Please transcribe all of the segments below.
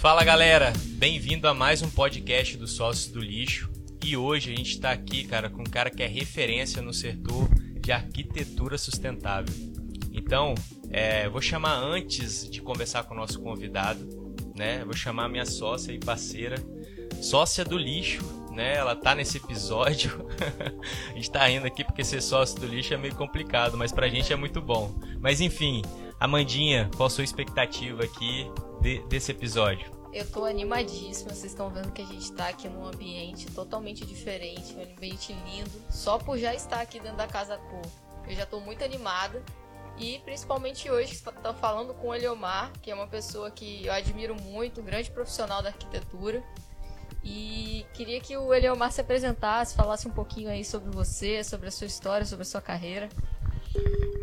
Fala galera, bem-vindo a mais um podcast do Sócios do Lixo. E hoje a gente está aqui, cara, com um cara que é referência no setor de arquitetura sustentável. Então, é, vou chamar antes de conversar com o nosso convidado, né? Vou chamar a minha sócia e parceira, sócia do lixo, né? Ela tá nesse episódio. a gente tá rindo aqui porque ser sócio do lixo é meio complicado, mas pra gente é muito bom. Mas enfim, Amandinha, qual a sua expectativa aqui de, desse episódio? Eu tô animadíssima, vocês estão vendo que a gente tá aqui num ambiente totalmente diferente, um ambiente lindo. Só por já estar aqui dentro da Casa Cor, eu já tô muito animada. E principalmente hoje, que tá falando com o Eliomar, que é uma pessoa que eu admiro muito, um grande profissional da arquitetura. E queria que o Eliomar se apresentasse, falasse um pouquinho aí sobre você, sobre a sua história, sobre a sua carreira.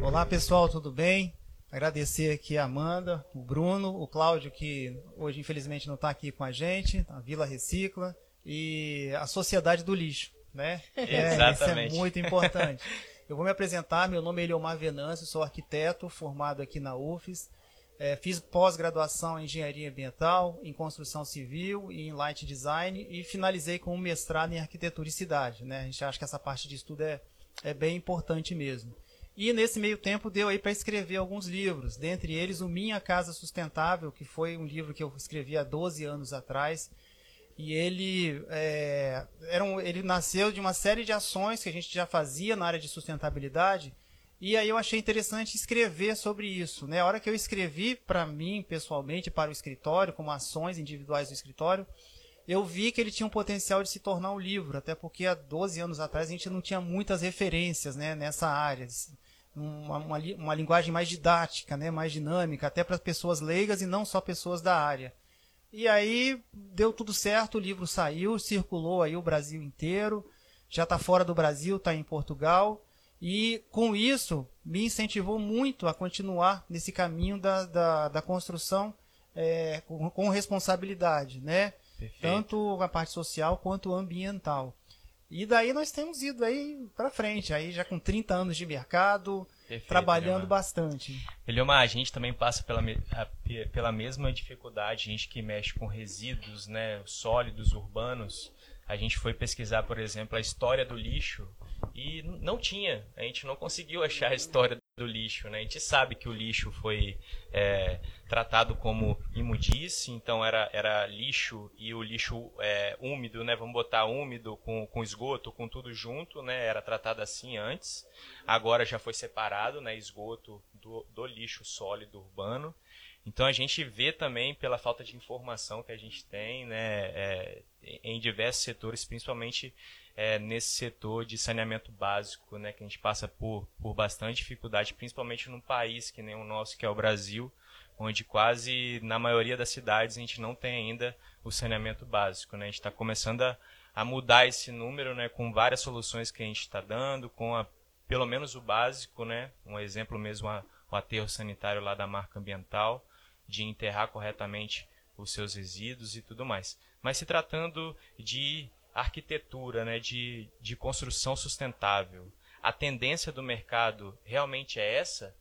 Olá pessoal, tudo bem? Agradecer aqui a Amanda, o Bruno, o Cláudio, que hoje infelizmente não está aqui com a gente, a Vila Recicla, e a Sociedade do Lixo, né? É, Exatamente. Isso é muito importante. Eu vou me apresentar, meu nome é Eliomar Venâncio, sou arquiteto formado aqui na UFES, é, fiz pós-graduação em Engenharia Ambiental, em Construção Civil e em Light Design e finalizei com um mestrado em Arquitetura e Cidade. Né? A gente acha que essa parte de estudo é, é bem importante mesmo. E nesse meio tempo deu aí para escrever alguns livros, dentre eles o Minha Casa Sustentável, que foi um livro que eu escrevi há 12 anos atrás. E ele, é, era um, ele nasceu de uma série de ações que a gente já fazia na área de sustentabilidade. E aí eu achei interessante escrever sobre isso. Né? A hora que eu escrevi para mim, pessoalmente, para o escritório, como ações individuais do escritório, eu vi que ele tinha um potencial de se tornar um livro, até porque há 12 anos atrás a gente não tinha muitas referências né, nessa área uma, uma, uma, linguagem mais didática, né, mais dinâmica, até para pessoas leigas e não só pessoas da área. E aí deu tudo certo, o livro saiu, circulou aí o Brasil inteiro, já está fora do Brasil, está em Portugal, e com isso me incentivou muito a continuar nesse caminho da, da, da construção é, com, com, responsabilidade, né? Perfeito. Tanto a parte social quanto ambiental. E daí nós temos ido aí para frente, aí já com 30 anos de mercado, Perfeito, trabalhando Eliomar. bastante. Eliomar, a gente também passa pela, a, pela mesma dificuldade, a gente que mexe com resíduos né, sólidos urbanos. A gente foi pesquisar, por exemplo, a história do lixo e não tinha, a gente não conseguiu achar a história do lixo, né? A gente sabe que o lixo foi é, tratado como imundície, então era, era lixo e o lixo é, úmido, né? Vamos botar úmido com, com esgoto, com tudo junto, né? Era tratado assim antes. Agora já foi separado, né? Esgoto do, do lixo sólido urbano. Então a gente vê também pela falta de informação que a gente tem, né? É, em diversos setores, principalmente é, nesse setor de saneamento básico, né, que a gente passa por, por bastante dificuldade, principalmente num país que nem o nosso, que é o Brasil, onde quase na maioria das cidades a gente não tem ainda o saneamento básico. Né? A gente está começando a, a mudar esse número né, com várias soluções que a gente está dando, com a, pelo menos o básico, né? um exemplo mesmo, a, o aterro sanitário lá da marca ambiental, de enterrar corretamente os seus resíduos e tudo mais. Mas se tratando de arquitetura, né, de, de construção sustentável, a tendência do mercado realmente é essa?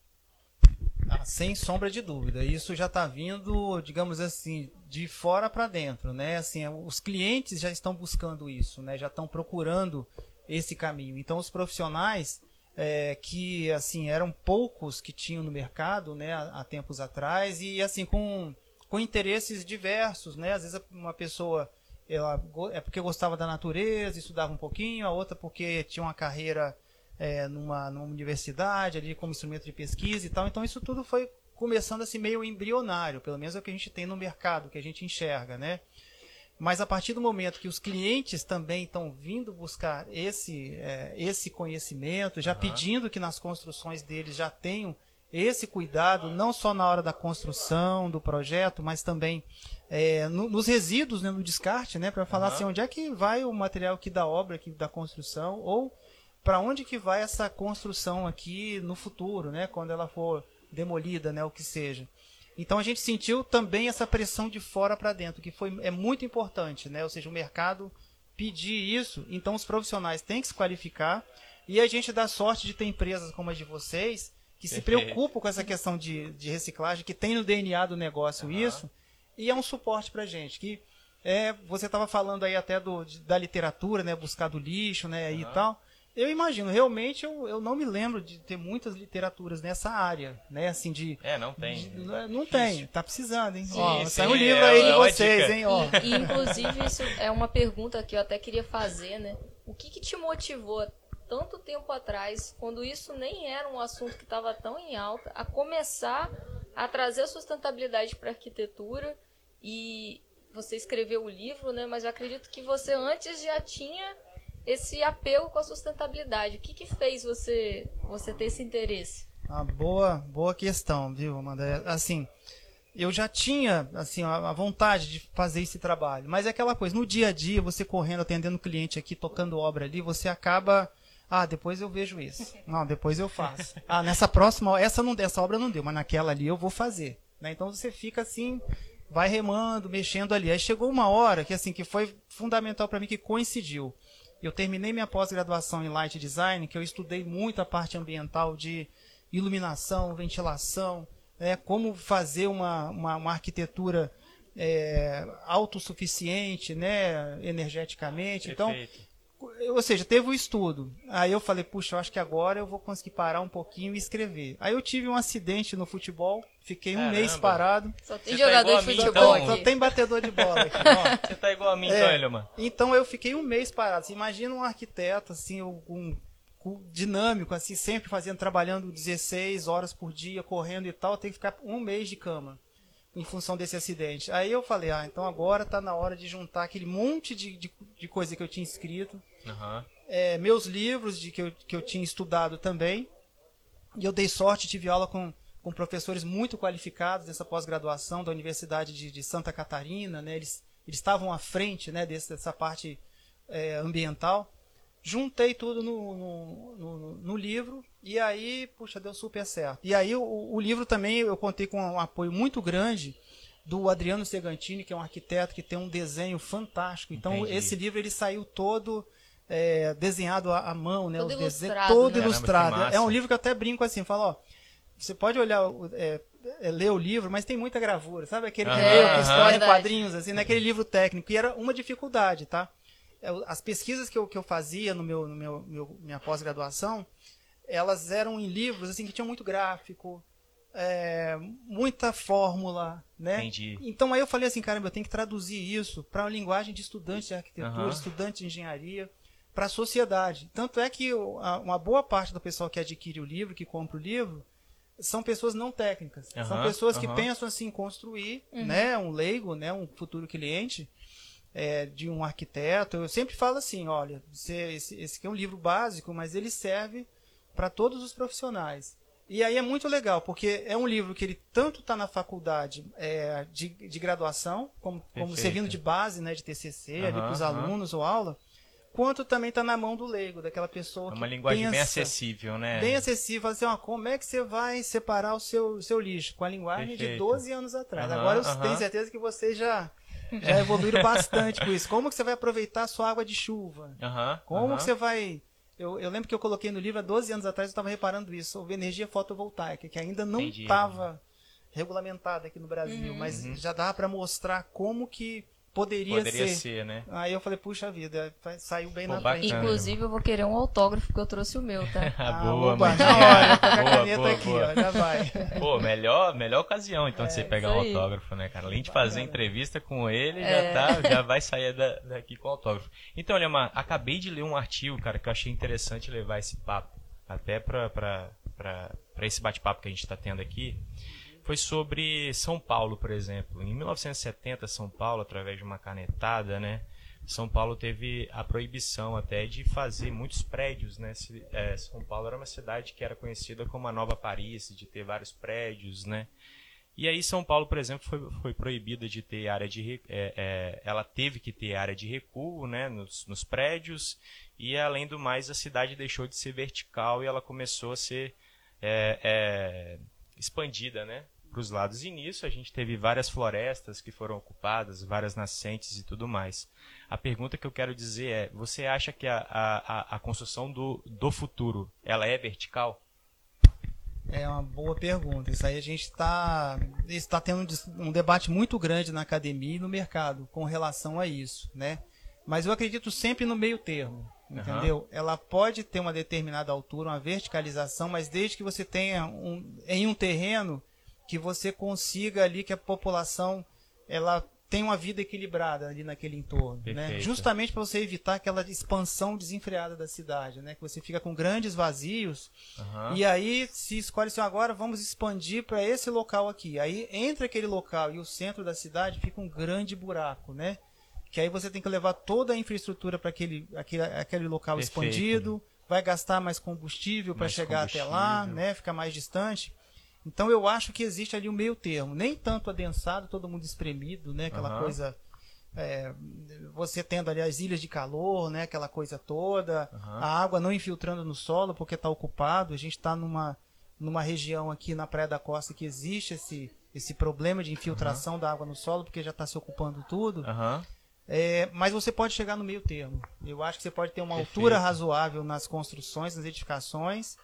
Ah, sem sombra de dúvida. Isso já está vindo, digamos assim, de fora para dentro, né? Assim, os clientes já estão buscando isso, né? Já estão procurando esse caminho. Então, os profissionais é, que assim eram poucos que tinham no mercado, né? Há, há tempos atrás e assim com com interesses diversos, né? Às vezes uma pessoa ela é porque gostava da natureza, estudava um pouquinho, a outra porque tinha uma carreira é, numa, numa universidade ali como instrumento de pesquisa e tal. Então isso tudo foi começando assim meio embrionário, pelo menos é o que a gente tem no mercado, que a gente enxerga, né? Mas a partir do momento que os clientes também estão vindo buscar esse, é, esse conhecimento, já uhum. pedindo que nas construções deles já tenham esse cuidado, não só na hora da construção do projeto, mas também é, no, nos resíduos, né, no descarte, né, para falar uhum. assim, onde é que vai o material aqui da obra, aqui da construção, ou para onde que vai essa construção aqui no futuro, né, quando ela for demolida, né, o que seja. Então a gente sentiu também essa pressão de fora para dentro, que foi é muito importante, né? Ou seja, o mercado pedir isso, então os profissionais têm que se qualificar e a gente dá sorte de ter empresas como a de vocês que se preocupam com essa questão de, de reciclagem, que tem no DNA do negócio uhum. isso e é um suporte para gente. Que é, você estava falando aí até do, da literatura, né? Buscar do lixo, né? Uhum. E tal. Eu imagino, realmente eu, eu não me lembro de ter muitas literaturas nessa área, né? Assim, de. É, não tem. De, não tem, tá precisando, hein? Sim, ó, sim, um livro é, aí de é vocês, hein? Ó. E, e, inclusive, isso é uma pergunta que eu até queria fazer, né? O que, que te motivou tanto tempo atrás, quando isso nem era um assunto que estava tão em alta, a começar a trazer a sustentabilidade para a arquitetura e você escreveu o livro, né? Mas eu acredito que você antes já tinha esse apelo com a sustentabilidade. O que, que fez você, você ter esse interesse? Ah, boa, boa questão, viu, Amanda? Assim, eu já tinha assim a vontade de fazer esse trabalho, mas é aquela coisa, no dia a dia, você correndo, atendendo cliente aqui, tocando obra ali, você acaba ah, depois eu vejo isso. Não, depois eu faço. Ah, nessa próxima, essa não essa obra não deu, mas naquela ali eu vou fazer. Né? Então você fica assim, vai remando, mexendo ali. Aí chegou uma hora que assim que foi fundamental para mim que coincidiu. Eu terminei minha pós-graduação em Light Design, que eu estudei muito a parte ambiental de iluminação, ventilação, né, como fazer uma, uma, uma arquitetura é, autossuficiente, né, energeticamente. Então, Perfeito. Então, ou seja, teve o um estudo. Aí eu falei, puxa, eu acho que agora eu vou conseguir parar um pouquinho e escrever. Aí eu tive um acidente no futebol, fiquei um Caramba. mês parado. Só tem Você tá jogador tá de futebol então, aqui. Só tem batedor de bola aqui. Você tá igual a mim, é, então, mano. Então eu fiquei um mês parado. Você imagina um arquiteto, assim, um, um dinâmico, assim, sempre fazendo, trabalhando 16 horas por dia, correndo e tal, tem que ficar um mês de cama em função desse acidente. Aí eu falei, ah, então agora tá na hora de juntar aquele monte de, de, de coisa que eu tinha escrito, uhum. é, meus livros de que eu, que eu tinha estudado também, e eu dei sorte, tive aula com, com professores muito qualificados dessa pós-graduação da Universidade de, de, Santa Catarina, né, eles, eles estavam à frente né, desse, dessa parte é, ambiental, juntei tudo no, no, no, no, livro e aí, puxa, deu super certo. E aí o, o, livro também eu contei com um apoio muito grande do Adriano Segantini, que é um arquiteto que tem um desenho fantástico. Então Entendi. esse livro ele saiu todo é, desenhado à, à, mão, né? Todo Os ilustrado. todo né? ilustrado. É um livro que eu até brinco assim, falo, ó, você pode olhar, é, é, ler o livro, mas tem muita gravura, sabe aquele que, que história em quadrinhos, assim, naquele livro técnico. E era uma dificuldade, tá? É, as pesquisas que eu, que eu fazia no meu, no meu, meu minha pós-graduação, elas eram em livros assim que tinham muito gráfico, é, muita fórmula, né? Entendi. Então aí eu falei assim, caramba, eu tenho que traduzir isso para a linguagem de estudante de arquitetura, uhum. estudante de engenharia, para a sociedade. Tanto é que uma boa parte do pessoal que adquire o livro, que compra o livro, são pessoas não técnicas. Uhum. São pessoas que pensam assim, construir, uhum. né, um leigo, né, um futuro cliente, é, de um arquiteto. Eu sempre falo assim, olha, esse, esse aqui é um livro básico, mas ele serve para todos os profissionais. E aí é muito legal, porque é um livro que ele tanto está na faculdade é, de, de graduação, como, como servindo de base né, de TCC, uhum, ali para os uhum. alunos ou aula, quanto também está na mão do leigo, daquela pessoa é uma linguagem pensa, bem acessível, né? Bem acessível. Assim, ó, como é que você vai separar o seu, seu lixo? Com a linguagem Perfeito. de 12 anos atrás. Uhum, Agora eu tenho certeza que você já já evoluíram bastante com isso. Como que você vai aproveitar a sua água de chuva? Uhum, Como uhum. que você vai... Eu, eu, lembro que eu coloquei no livro há 12 anos atrás, eu estava reparando isso, sobre energia fotovoltaica, que ainda não estava regulamentada aqui no Brasil, uhum. mas já dá para mostrar como que Poderia, Poderia ser. ser. né? Aí eu falei, puxa vida, saiu bem Pô, na bacana, frente. Inclusive, eu vou querer um autógrafo, porque eu trouxe o meu, tá? ah, boa, mas na hora, com a caneta boa, aqui, boa. ó, já vai. Pô, melhor, melhor ocasião, então, é, de você pegar um autógrafo, né, cara? Além de fazer entrevista com ele, é. já, tá, já vai sair da, daqui com autógrafo. Então, olha, Mar, acabei de ler um artigo, cara, que eu achei interessante levar esse papo, até pra, pra, pra, pra esse bate-papo que a gente tá tendo aqui foi sobre São Paulo, por exemplo. Em 1970, São Paulo, através de uma canetada, né? São Paulo teve a proibição até de fazer muitos prédios, né? É, São Paulo era uma cidade que era conhecida como a Nova Paris, de ter vários prédios, né? E aí São Paulo, por exemplo, foi, foi proibida de ter área de é, é, ela teve que ter área de recuo, né, nos, nos, prédios e além do mais a cidade deixou de ser vertical e ela começou a ser é, é expandida, né, para os lados. E nisso a gente teve várias florestas que foram ocupadas, várias nascentes e tudo mais. A pergunta que eu quero dizer é: você acha que a, a, a construção do, do futuro ela é vertical? É uma boa pergunta. Isso aí a gente está está tendo um debate muito grande na academia e no mercado com relação a isso, né? Mas eu acredito sempre no meio termo, entendeu? Uhum. Ela pode ter uma determinada altura, uma verticalização, mas desde que você tenha um, em um terreno que você consiga ali que a população ela tem uma vida equilibrada ali naquele entorno, né? Justamente para você evitar aquela expansão desenfreada da cidade, né? Que você fica com grandes vazios uhum. e aí se escolhe assim, agora vamos expandir para esse local aqui. Aí entre aquele local e o centro da cidade fica um grande buraco, né? Que aí você tem que levar toda a infraestrutura para aquele, aquele, aquele local Perfeito. expandido, vai gastar mais combustível para chegar combustível. até lá, né? Ficar mais distante. Então eu acho que existe ali um meio termo. Nem tanto adensado, todo mundo espremido, né? Aquela uhum. coisa. É, você tendo ali as ilhas de calor, né? Aquela coisa toda. Uhum. A água não infiltrando no solo porque está ocupado. A gente está numa, numa região aqui na Praia da Costa que existe esse, esse problema de infiltração uhum. da água no solo porque já está se ocupando tudo. É, mas você pode chegar no meio termo. Eu acho que você pode ter uma Perfeito. altura razoável nas construções, nas edificações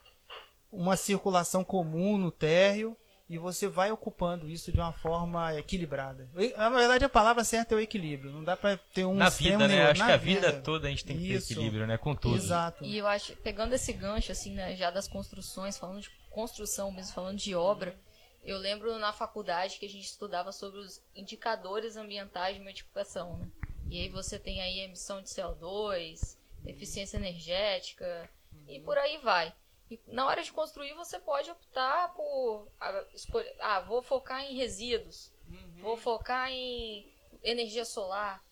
uma circulação comum no térreo e você vai ocupando isso de uma forma equilibrada. Na verdade, a palavra certa é o equilíbrio. Não dá para ter um Na vida, né? Acho que a vida, vida, toda a gente tem que isso. ter equilíbrio, né? Com tudo. Exato. E eu acho, pegando esse gancho, assim, né, já das construções, falando de construção mesmo, falando de obra, eu lembro na faculdade que a gente estudava sobre os indicadores ambientais de uma edificação, né? E aí você tem aí emissão de CO2, eficiência energética e por aí vai. E na hora de construir, você pode optar por ah, escolher, ah, vou focar em resíduos, uhum. vou focar em energia solar.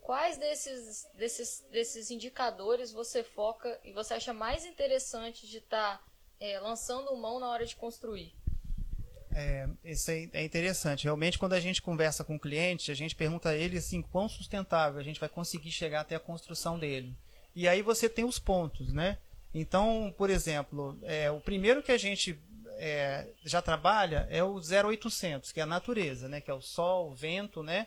Quais desses, desses, desses indicadores você foca e você acha mais interessante de estar tá, é, lançando mão na hora de construir? É, isso é interessante. Realmente, quando a gente conversa com o cliente, a gente pergunta a ele assim, quão sustentável a gente vai conseguir chegar até a construção dele. E aí você tem os pontos, né? Então, por exemplo, é, o primeiro que a gente é, já trabalha é o 0800, que é a natureza, né? Que é o sol, o vento, né?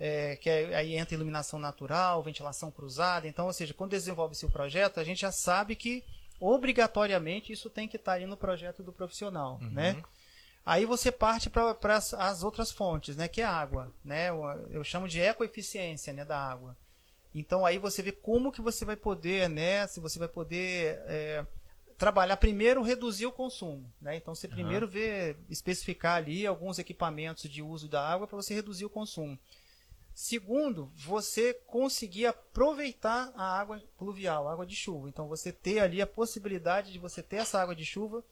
É, que é, aí entra iluminação natural, ventilação cruzada. Então, ou seja, quando desenvolve-se o projeto, a gente já sabe que obrigatoriamente isso tem que estar aí no projeto do profissional, uhum. né? Aí você parte para as outras fontes, né? Que é a água, né? Eu chamo de ecoeficiência né, da água. Então aí você vê como que você vai poder, né? Se você vai poder é, trabalhar primeiro reduzir o consumo, né? Então você primeiro uhum. vê especificar ali alguns equipamentos de uso da água para você reduzir o consumo. Segundo, você conseguir aproveitar a água pluvial, a água de chuva. Então você ter ali a possibilidade de você ter essa água de chuva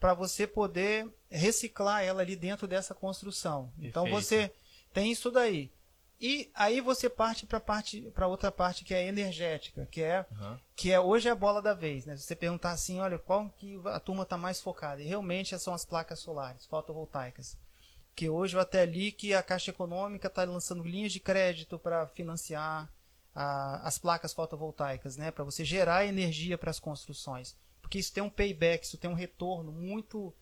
para você poder reciclar ela ali dentro dessa construção. Então, Perfeito. Então você tem isso daí. E aí você parte para parte para outra parte que é energética, que é uhum. que é hoje é a bola da vez, né? Se você perguntar assim, olha, qual que a turma está mais focada? E realmente são as placas solares, fotovoltaicas. Que hoje eu até li que a Caixa Econômica está lançando linhas de crédito para financiar a, as placas fotovoltaicas, né? Para você gerar energia para as construções, porque isso tem um payback, isso tem um retorno muito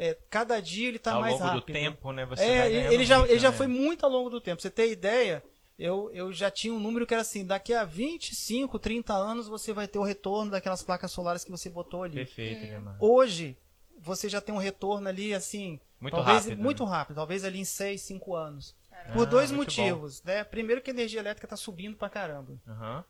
é, cada dia ele está mais rápido. Ao longo do tempo, né? Você é, ele já, muito, ele já né? foi muito ao longo do tempo. Você tem ideia? Eu, eu já tinha um número que era assim, daqui a 25, 30 anos você vai ter o retorno daquelas placas solares que você botou ali. Perfeito, né, mano? Hoje, você já tem um retorno ali, assim, muito talvez, rápido. Muito né? rápido, talvez ali em 6, 5 anos. Caramba. Por dois ah, motivos, bom. né? Primeiro que a energia elétrica está subindo pra caramba. Uhum.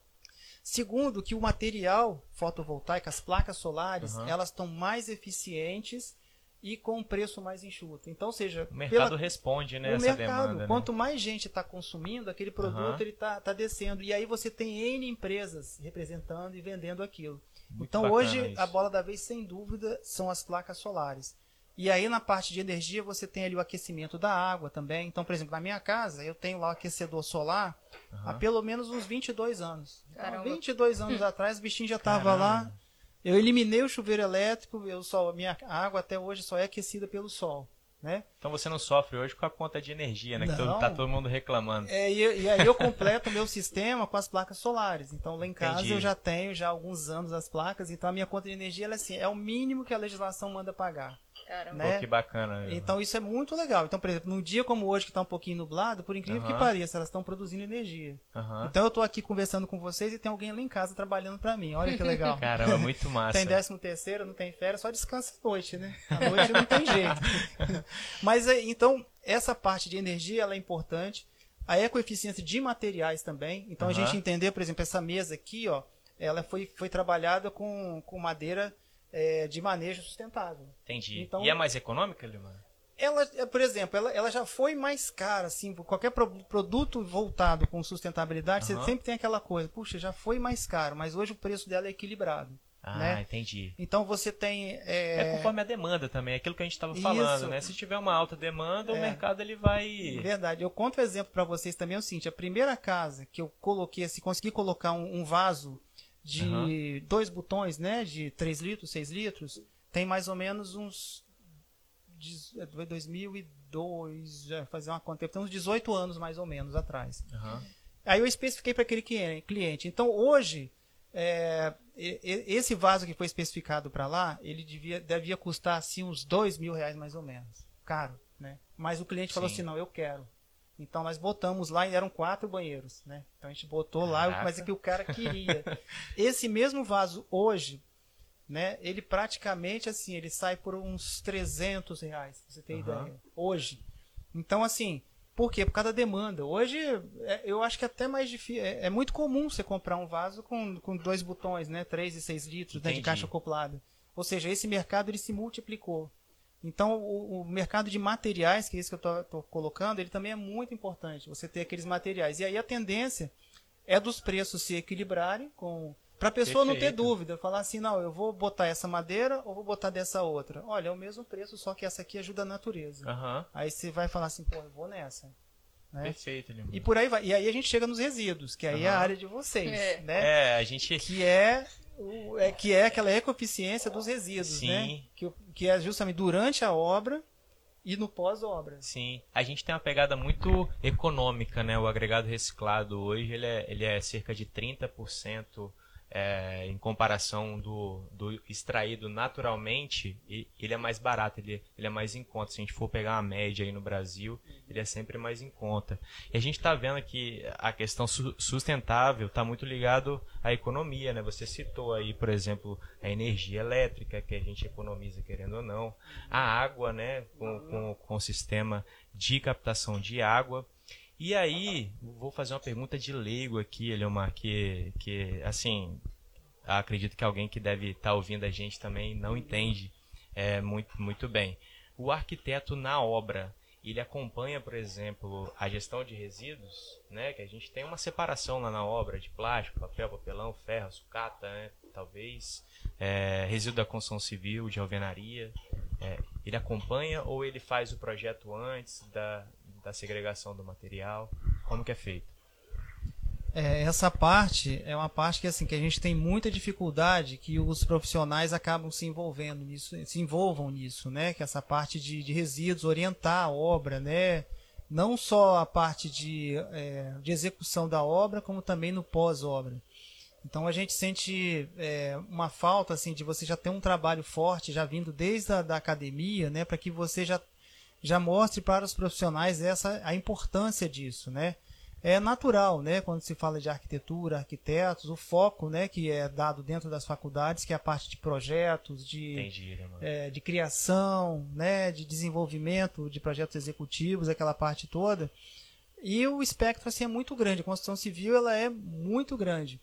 Segundo, que o material fotovoltaico, as placas solares, uhum. elas estão mais eficientes e com um preço mais enxuto. Então, seja, o mercado pela... responde, né, o mercado, demanda, né? quanto mais gente está consumindo aquele produto, uhum. ele está tá descendo e aí você tem n empresas representando e vendendo aquilo. Muito então, hoje isso. a bola da vez, sem dúvida, são as placas solares. E aí na parte de energia você tem ali o aquecimento da água também. Então, por exemplo, na minha casa eu tenho lá o aquecedor solar uhum. há pelo menos uns 22 anos. Então, 22 anos atrás o bichinho já estava lá eu eliminei o chuveiro elétrico, eu só minha água até hoje só é aquecida pelo sol. né? Então você não sofre hoje com a conta de energia, né? Que Não. todo, tá todo mundo reclamando. É, e, e aí eu completo o meu sistema com as placas solares. Então lá em casa Entendi. eu já tenho já há alguns anos as placas, então a minha conta de energia ela, é assim, é o mínimo que a legislação manda pagar. Caramba. né? Pô, que bacana. Então isso é muito legal. Então, por exemplo, num dia como hoje que está um pouquinho nublado, por incrível que pareça, elas estão produzindo energia. Então eu tô aqui conversando com vocês e tem alguém lá em casa trabalhando para mim. Olha que legal. Caramba, muito massa. Tem décimo terceiro, não tem férias, só descansa à noite, né? À noite não tem jeito. Mas é, então, essa parte de energia ela é importante. A ecoeficiência de materiais também. Então a gente entender, por exemplo, essa mesa aqui, ó, ela foi, foi trabalhada com, com madeira é, de manejo sustentável. Entendi. Então- E é mais econômica, Lima? Ela, é, por exemplo, ela, ela já foi mais cara, assim, qualquer pro- produto voltado com sustentabilidade, Aham. você sempre tem aquela coisa, puxa, já foi mais caro, mas hoje o preço dela é equilibrado. Ah, né? entendi. Então você tem. É... É, conforme a demanda também, aquilo que a gente estava Isso. falando, né? Se tiver uma alta demanda, o É. mercado ele vai. Verdade. Eu conto um exemplo para vocês também é o seguinte: a primeira casa que eu coloquei, assim, consegui colocar um, um vaso de Aham. dois botões, né? De 3 litros, 6 litros, tem mais ou menos uns. dez- é, 2002, já fazer uma conta, tem uns 18 anos mais ou menos atrás. Aham. Aí eu especifiquei para aquele clien- cliente. Então hoje, é, esse vaso que foi especificado para lá, ele devia, devia custar assim uns dois mil reais mais ou menos. Caro, né? Mas o cliente falou Sim. assim, não, eu quero. Então nós botamos lá e eram quatro banheiros, né? Então a gente botou lá, Caraca. mas é que o cara queria. Esse mesmo vaso hoje, né? Ele praticamente assim, ele sai por uns 300 reais, pra você ter Aham. ideia. Hoje. Então assim, por quê? Por causa da demanda. Hoje, é, eu acho que é até mais difícil. É, é muito comum você comprar um vaso com, com dois botões, né? 3 e 6 litros né, de caixa acoplada. Ou seja, esse mercado ele se multiplicou. Então, o, o mercado de materiais, que é isso que eu estou colocando, ele também é muito importante. Você ter aqueles materiais. E aí a tendência é dos preços se equilibrarem com. Para a pessoa não ter Perfeito. dúvida, falar assim, não, eu vou botar essa madeira ou vou botar dessa outra. Olha, é o mesmo preço, só que essa aqui ajuda a natureza. Aham. Aí você vai falar assim, pô, eu vou nessa. Né? Perfeito, Lima. E por aí vai. E aí a gente chega nos resíduos, que aí é a área de vocês, É. né? É, a gente. Que é, o- é que é aquela ecoeficiência dos resíduos, Sim. né? Que, que é justamente durante a obra e no pós-obra. Sim, a gente tem uma pegada muito econômica, né? O agregado reciclado hoje ele é, ele é cerca de 30% é, em comparação do, do extraído naturalmente, ele é mais barato, ele, ele é mais em conta. Se a gente for pegar uma média aí no Brasil, ele é sempre mais em conta. E a gente está vendo que a questão su- sustentável está muito ligado à economia, né? Você citou aí, por exemplo, a energia elétrica que a gente economiza querendo ou não, a água, né? Com, com, com o sistema de captação de água. E aí, vou fazer uma pergunta de leigo aqui, Eliomar, que, que assim, acredito que alguém que deve estar ouvindo a gente também não entende é, muito, muito bem. O arquiteto na obra, ele acompanha, por exemplo, a gestão de resíduos, né? Que a gente tem uma separação lá na obra de plástico, papel, papelão, ferro, sucata, né? Talvez, é, resíduo da construção civil, de alvenaria. É, ele acompanha ou ele faz o projeto antes da, da segregação do material? Como que é feito? É, essa parte é uma parte que assim que a gente tem muita dificuldade que os profissionais acabam se envolvendo nisso, se envolvam nisso, né? Que essa parte de, de resíduos, orientar a obra, né? Não só a parte de, é, de execução da obra, como também no pós-obra. Então a gente sente é, uma falta assim de você já ter um trabalho forte, já vindo desde a da academia, né? Para que você já já mostre para os profissionais essa a importância disso, né? É natural, né, quando se fala de arquitetura, arquitetos, o foco, né, que é dado dentro das faculdades, que é a parte de projetos, de, Entendi, é, de criação, né, de desenvolvimento de projetos executivos, aquela parte toda. E o espectro assim é muito grande. A construção civil ela é muito grande.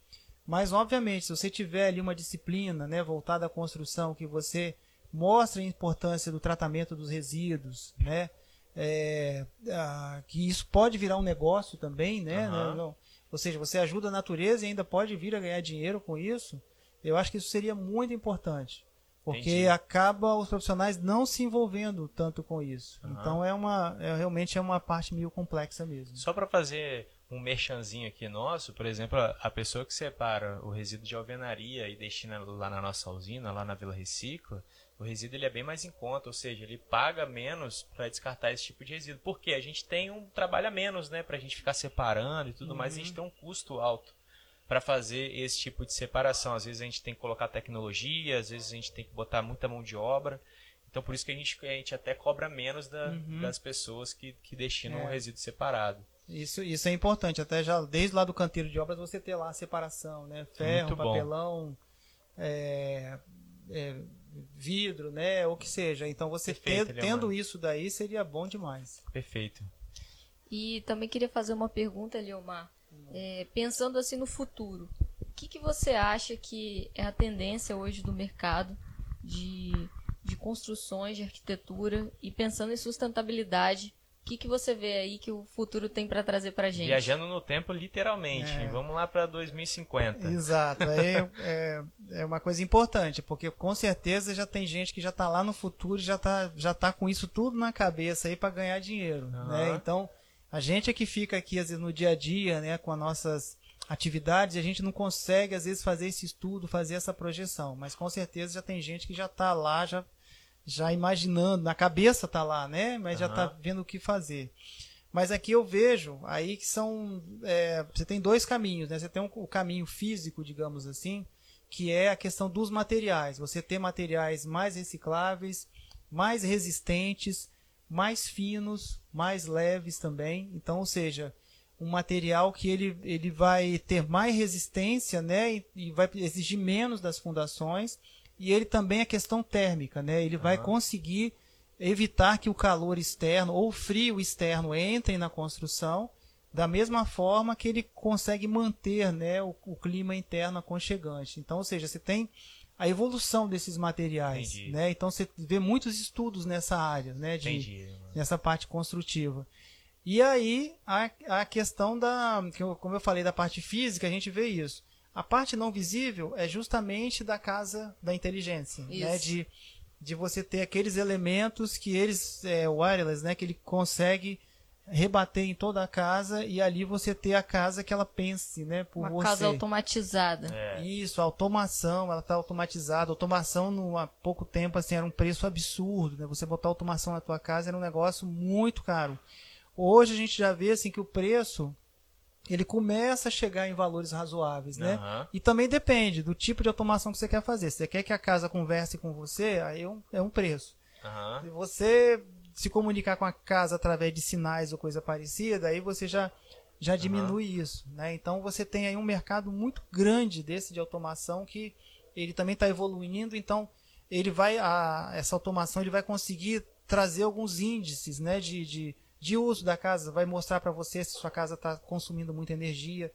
Mas obviamente, se você tiver ali uma disciplina, né, voltada à construção, que você mostra a importância do tratamento dos resíduos, né, é, ah, que isso pode virar um negócio também, né, não- ou seja, você ajuda a natureza e ainda pode vir a ganhar dinheiro com isso. Eu acho que isso seria muito importante. Porque Entendi. acaba os profissionais não se envolvendo tanto com isso. Aham. Então é uma é, realmente é uma parte meio complexa mesmo. Só para fazer um merchanzinho aqui nosso, por exemplo, a pessoa que separa o resíduo de alvenaria e destina lá na nossa usina, lá na Vila Recicla, o resíduo ele é bem mais em conta, ou seja, ele paga menos para descartar esse tipo de resíduo. Porque a gente tem um trabalho a menos, né, para a gente ficar separando e tudo uhum. mais, a gente tem um custo alto para fazer esse tipo de separação. Às vezes a gente tem que colocar tecnologia, às vezes a gente tem que botar muita mão de obra. Então por isso que a gente, a gente até cobra menos da, uhum. das pessoas que, que destinam é. o resíduo separado. Isso, isso é importante, até já desde lá do canteiro de obras você ter lá a separação, né? Ferro, papelão, é, é, vidro, né? Ou que seja. Então você Perfeito, ter, tendo isso daí seria bom demais. Perfeito. E também queria fazer uma pergunta, Leomar. É, pensando assim no futuro, o que, que você acha que é a tendência hoje do mercado de, de construções, de arquitetura e pensando em sustentabilidade? O que, que você vê aí que o futuro tem para trazer para gente? Viajando no tempo, literalmente. É. Vamos lá para 2050. Exato. É, é, é, uma coisa importante, porque com certeza já tem gente que já está lá no futuro e já está já tá com isso tudo na cabeça aí para ganhar dinheiro. Uhum. Né? Então, a gente é que fica aqui, às vezes, no dia a dia, né, com as nossas atividades, e a gente não consegue, às vezes, fazer esse estudo, fazer essa projeção. Mas com certeza já tem gente que já está lá, já já imaginando, na cabeça tá lá, né? Mas uhum. já tá vendo o que fazer. Mas aqui eu vejo aí que são. É, você tem dois caminhos, né? Você tem um, o caminho físico, digamos assim, que é a questão dos materiais. Você ter materiais mais recicláveis, mais resistentes, mais finos, mais leves também. Então, ou seja, um material que ele, ele vai ter mais resistência, né? E, e vai exigir menos das fundações e ele também é questão térmica, né? Ele vai conseguir evitar que o calor externo ou o frio externo entrem na construção, da mesma forma que ele consegue manter né, o, o clima interno aconchegante. Então, ou seja, você tem a evolução desses materiais, Entendi. né? Então você vê muitos estudos nessa área, né, de Entendi. nessa parte construtiva. E aí a, a questão da, como eu falei da parte física, a gente vê isso. A parte não visível é justamente da casa da inteligência, né? De, de você ter aqueles elementos que eles, é, wireless, né? Que ele consegue rebater em toda a casa e ali você ter a casa que ela pense, né, por Uma você. casa automatizada. É. Isso, a automação, ela está automatizada. automação no, há pouco tempo assim era um preço absurdo, né? Você botar automação na tua casa era um negócio muito caro. Hoje a gente já vê assim que o preço ele começa a chegar em valores razoáveis, né? Uhum. E também depende do tipo de automação que você quer fazer. Se você quer que a casa converse com você, aí é um, é um preço. Uhum. Se você se comunicar com a casa através de sinais ou coisa parecida, aí você já, já diminui uhum. isso, né? Então você tem aí um mercado muito grande desse de automação que ele também está evoluindo, então ele vai a, essa automação ele vai conseguir trazer alguns índices, né, de, de de uso da casa, vai mostrar para você se sua casa está consumindo muita energia,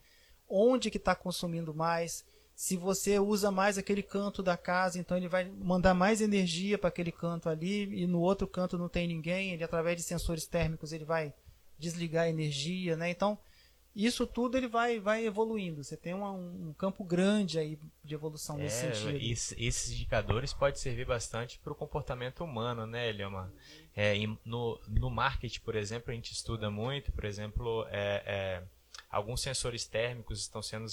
onde que está consumindo mais, se você usa mais aquele canto da casa, então ele vai mandar mais energia para aquele canto ali e no outro canto não tem ninguém, ele através de sensores térmicos ele vai desligar a energia, né? Então isso tudo ele vai, vai evoluindo. Você tem uma, um campo grande aí de evolução é, nesse sentido. Isso, esses indicadores podem servir bastante para o comportamento humano, né, Eliama? É, no, no marketing, por exemplo, a gente estuda muito, por exemplo, é, é, alguns sensores térmicos estão sendo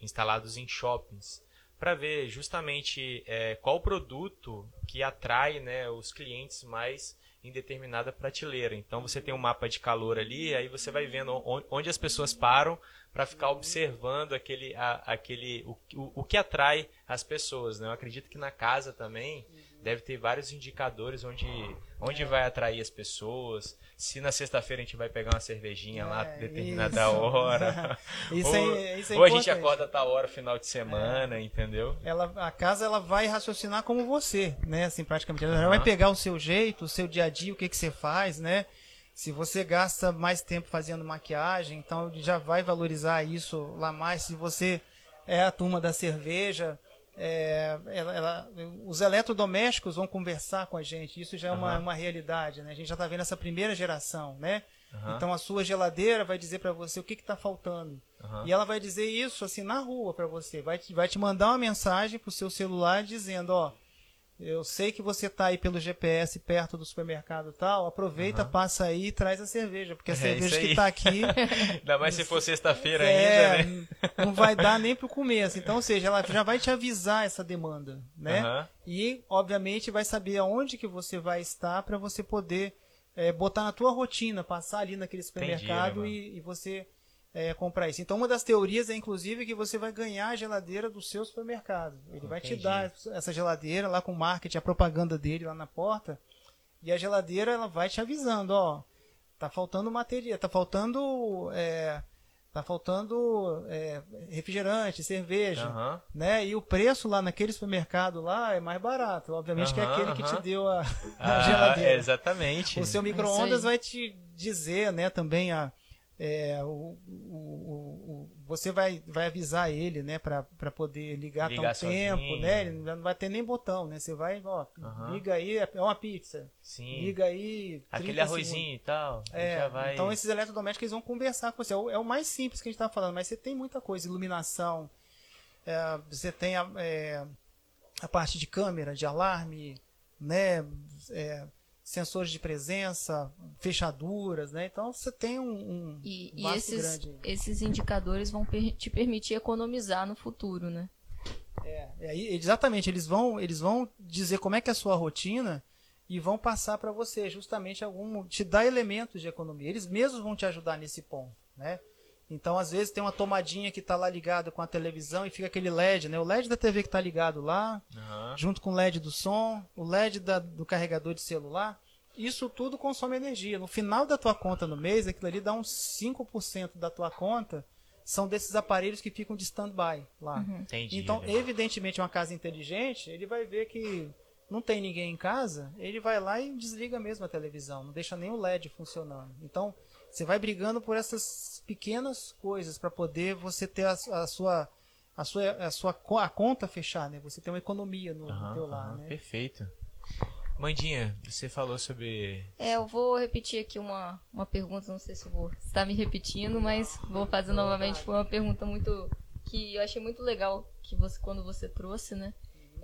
instalados em shoppings para ver justamente é, qual produto que atrai né, os clientes mais em determinada prateleira. Então você tem um mapa de calor ali, aí você vai vendo onde as pessoas param para ficar observando aquele, a, aquele o, o, o, que atrai as pessoas. Né? Eu acredito que na casa também deve ter vários indicadores onde, onde vai atrair as pessoas. Se na sexta-feira a gente vai pegar uma cervejinha é, lá determinada isso. hora. isso ou, é, isso é ou a gente acorda a tal hora final de semana, é. entendeu? Ela, a casa ela vai raciocinar como você, né? Assim, praticamente. Ela uhum. vai pegar o seu jeito, o seu dia a dia, o que, que você faz, né? Se você gasta mais tempo fazendo maquiagem, então já vai valorizar isso lá mais. Se você é a turma da cerveja, é, ela, ela, os eletrodomésticos vão conversar com a gente. Isso já é uma, uma realidade. Né? A gente já está vendo essa primeira geração. Né? Uhum. Então a sua geladeira vai dizer para você o que está faltando. Uhum. E ela vai dizer isso assim na rua para você. Vai te, vai te mandar uma mensagem para o seu celular dizendo: ó, eu sei que você tá aí pelo GPS perto do supermercado e tal, aproveita, uhum. passa aí e traz a cerveja, porque a é cerveja que tá aqui. Ainda mais se for sexta-feira é, ainda, né? Não vai dar nem pro começo. Então, ou seja, ela já vai te avisar essa demanda, né? Uhum. E, obviamente, vai saber aonde que você vai estar para você poder é, botar na tua rotina, passar ali naquele supermercado Entendi, e, e, você é, comprar isso. Então, uma das teorias é, inclusive, que você vai ganhar a geladeira do seu supermercado. Ele Entendi. vai te dar essa geladeira lá com o marketing, a propaganda dele lá na porta. E a geladeira, ela vai te avisando, ó, tá faltando material, tá faltando... É, tá faltando é, refrigerante, cerveja, uhum. né? E o preço lá naquele supermercado lá é mais barato. Obviamente uhum, que é aquele uhum. que te deu a, a ah, geladeira. Exatamente. O seu micro-ondas vai te dizer, né, também a é, o, o, o, você vai, vai avisar ele, né, para poder ligar, ligar tão tempo, né? Ele não vai ter nem botão, né? Você vai, ó, uhum. liga aí, é uma pizza. Sim. Liga aí. Aquele arrozinho e tal. É, vai... Então esses eletrodomésticos eles vão conversar com você. É o, é o, mais simples que a gente tá falando, mas você tem muita coisa, iluminação, é, você tem a, é, a parte de câmera, de alarme, né? Sensores de presença, fechaduras, né? Então você tem um, um e, e esses, grande. esses indicadores vão te permitir economizar no futuro, né? É, é, exatamente. Eles vão, eles vão dizer como é que é a sua rotina e vão passar para você justamente algum, te dar elementos de economia. Eles mesmos vão te ajudar nesse ponto, né? Então, às vezes, tem uma tomadinha que está lá ligada com a televisão e fica aquele LED, né? O LED da TV que está ligado lá, uhum. junto com o LED do som, o LED da, do carregador de celular. Isso tudo consome energia. No final da tua conta no mês, aquilo ali dá uns 5% da tua conta são desses aparelhos que ficam de stand-by lá. Uhum. Entendi, então, né? evidentemente, uma casa inteligente, ele vai ver que não tem ninguém em casa, ele vai lá e desliga mesmo a televisão, não deixa nem o LED funcionando. Então, você vai brigando por essas pequenas coisas para poder você ter a, a, sua a sua a sua a conta fechar, né? Você tem uma economia no, uhum, no teu lar, uhum, né? Perfeito. Mandinha, você falou sobre. É, eu vou repetir aqui uma, uma pergunta, não sei se vou estar me repetindo, mas vou fazer novamente. Foi uma pergunta muito. que eu achei muito legal que você, quando você trouxe, né?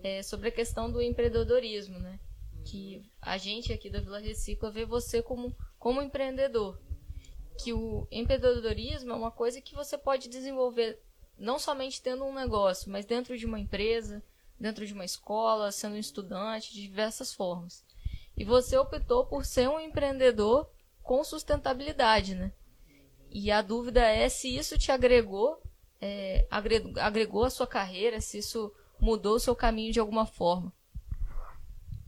É sobre a questão do empreendedorismo, né? Que a gente aqui da Vila Recicla vê você como, como empreendedor que o empreendedorismo é uma coisa que você pode desenvolver não somente tendo um negócio, mas dentro de uma empresa, dentro de uma escola, sendo um estudante, de diversas formas. E você optou por ser um empreendedor com sustentabilidade, né? E a dúvida é se isso te agregou, é, agregou, agregou a sua carreira, se isso mudou o seu caminho de alguma forma.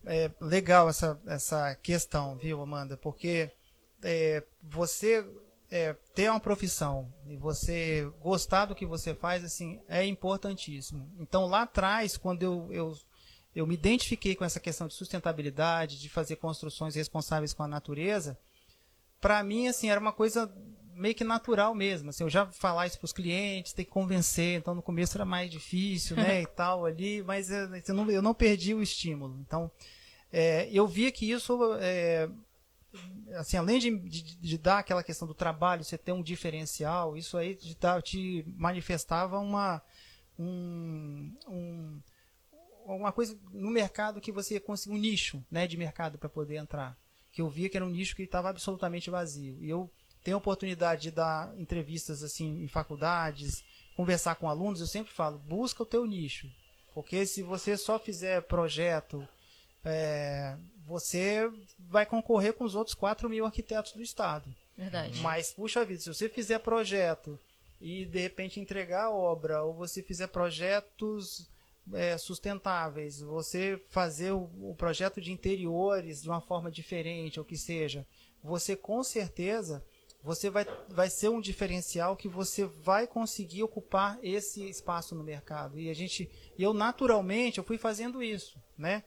É legal essa, essa questão, viu, Amanda? Porque é, você é, ter uma profissão e você gostar do que você faz, assim, é importantíssimo. Então, lá atrás, quando eu, eu, eu me identifiquei com essa questão de sustentabilidade, de fazer construções responsáveis com a natureza, para mim, assim, era uma coisa meio que natural mesmo. Assim, eu já falar isso para os clientes, ter que convencer. Então, no começo era mais difícil, né, e tal ali, mas eu não, eu não perdi o estímulo. Então, é, eu via que isso é, assim, além de, de, de, dar aquela questão do trabalho, você ter um diferencial, isso aí te, te manifestava uma, um, um, uma coisa no mercado que você conseguia um nicho né, de mercado para poder entrar. Que eu via que era um nicho que estava absolutamente vazio. E eu tenho a oportunidade de dar entrevistas assim em faculdades, conversar com alunos, eu sempre falo, busca o teu nicho. Porque se você só fizer projeto, é, você vai concorrer com os outros 4 mil arquitetos do estado. Verdade. Mas, puxa vida, se você fizer projeto e de repente entregar a obra, ou você fizer projetos é, sustentáveis, você fazer o, o, projeto de interiores de uma forma diferente, ou que seja, você com certeza você vai, vai ser um diferencial que você vai conseguir ocupar esse espaço no mercado. E a gente, eu naturalmente, eu fui fazendo isso, né?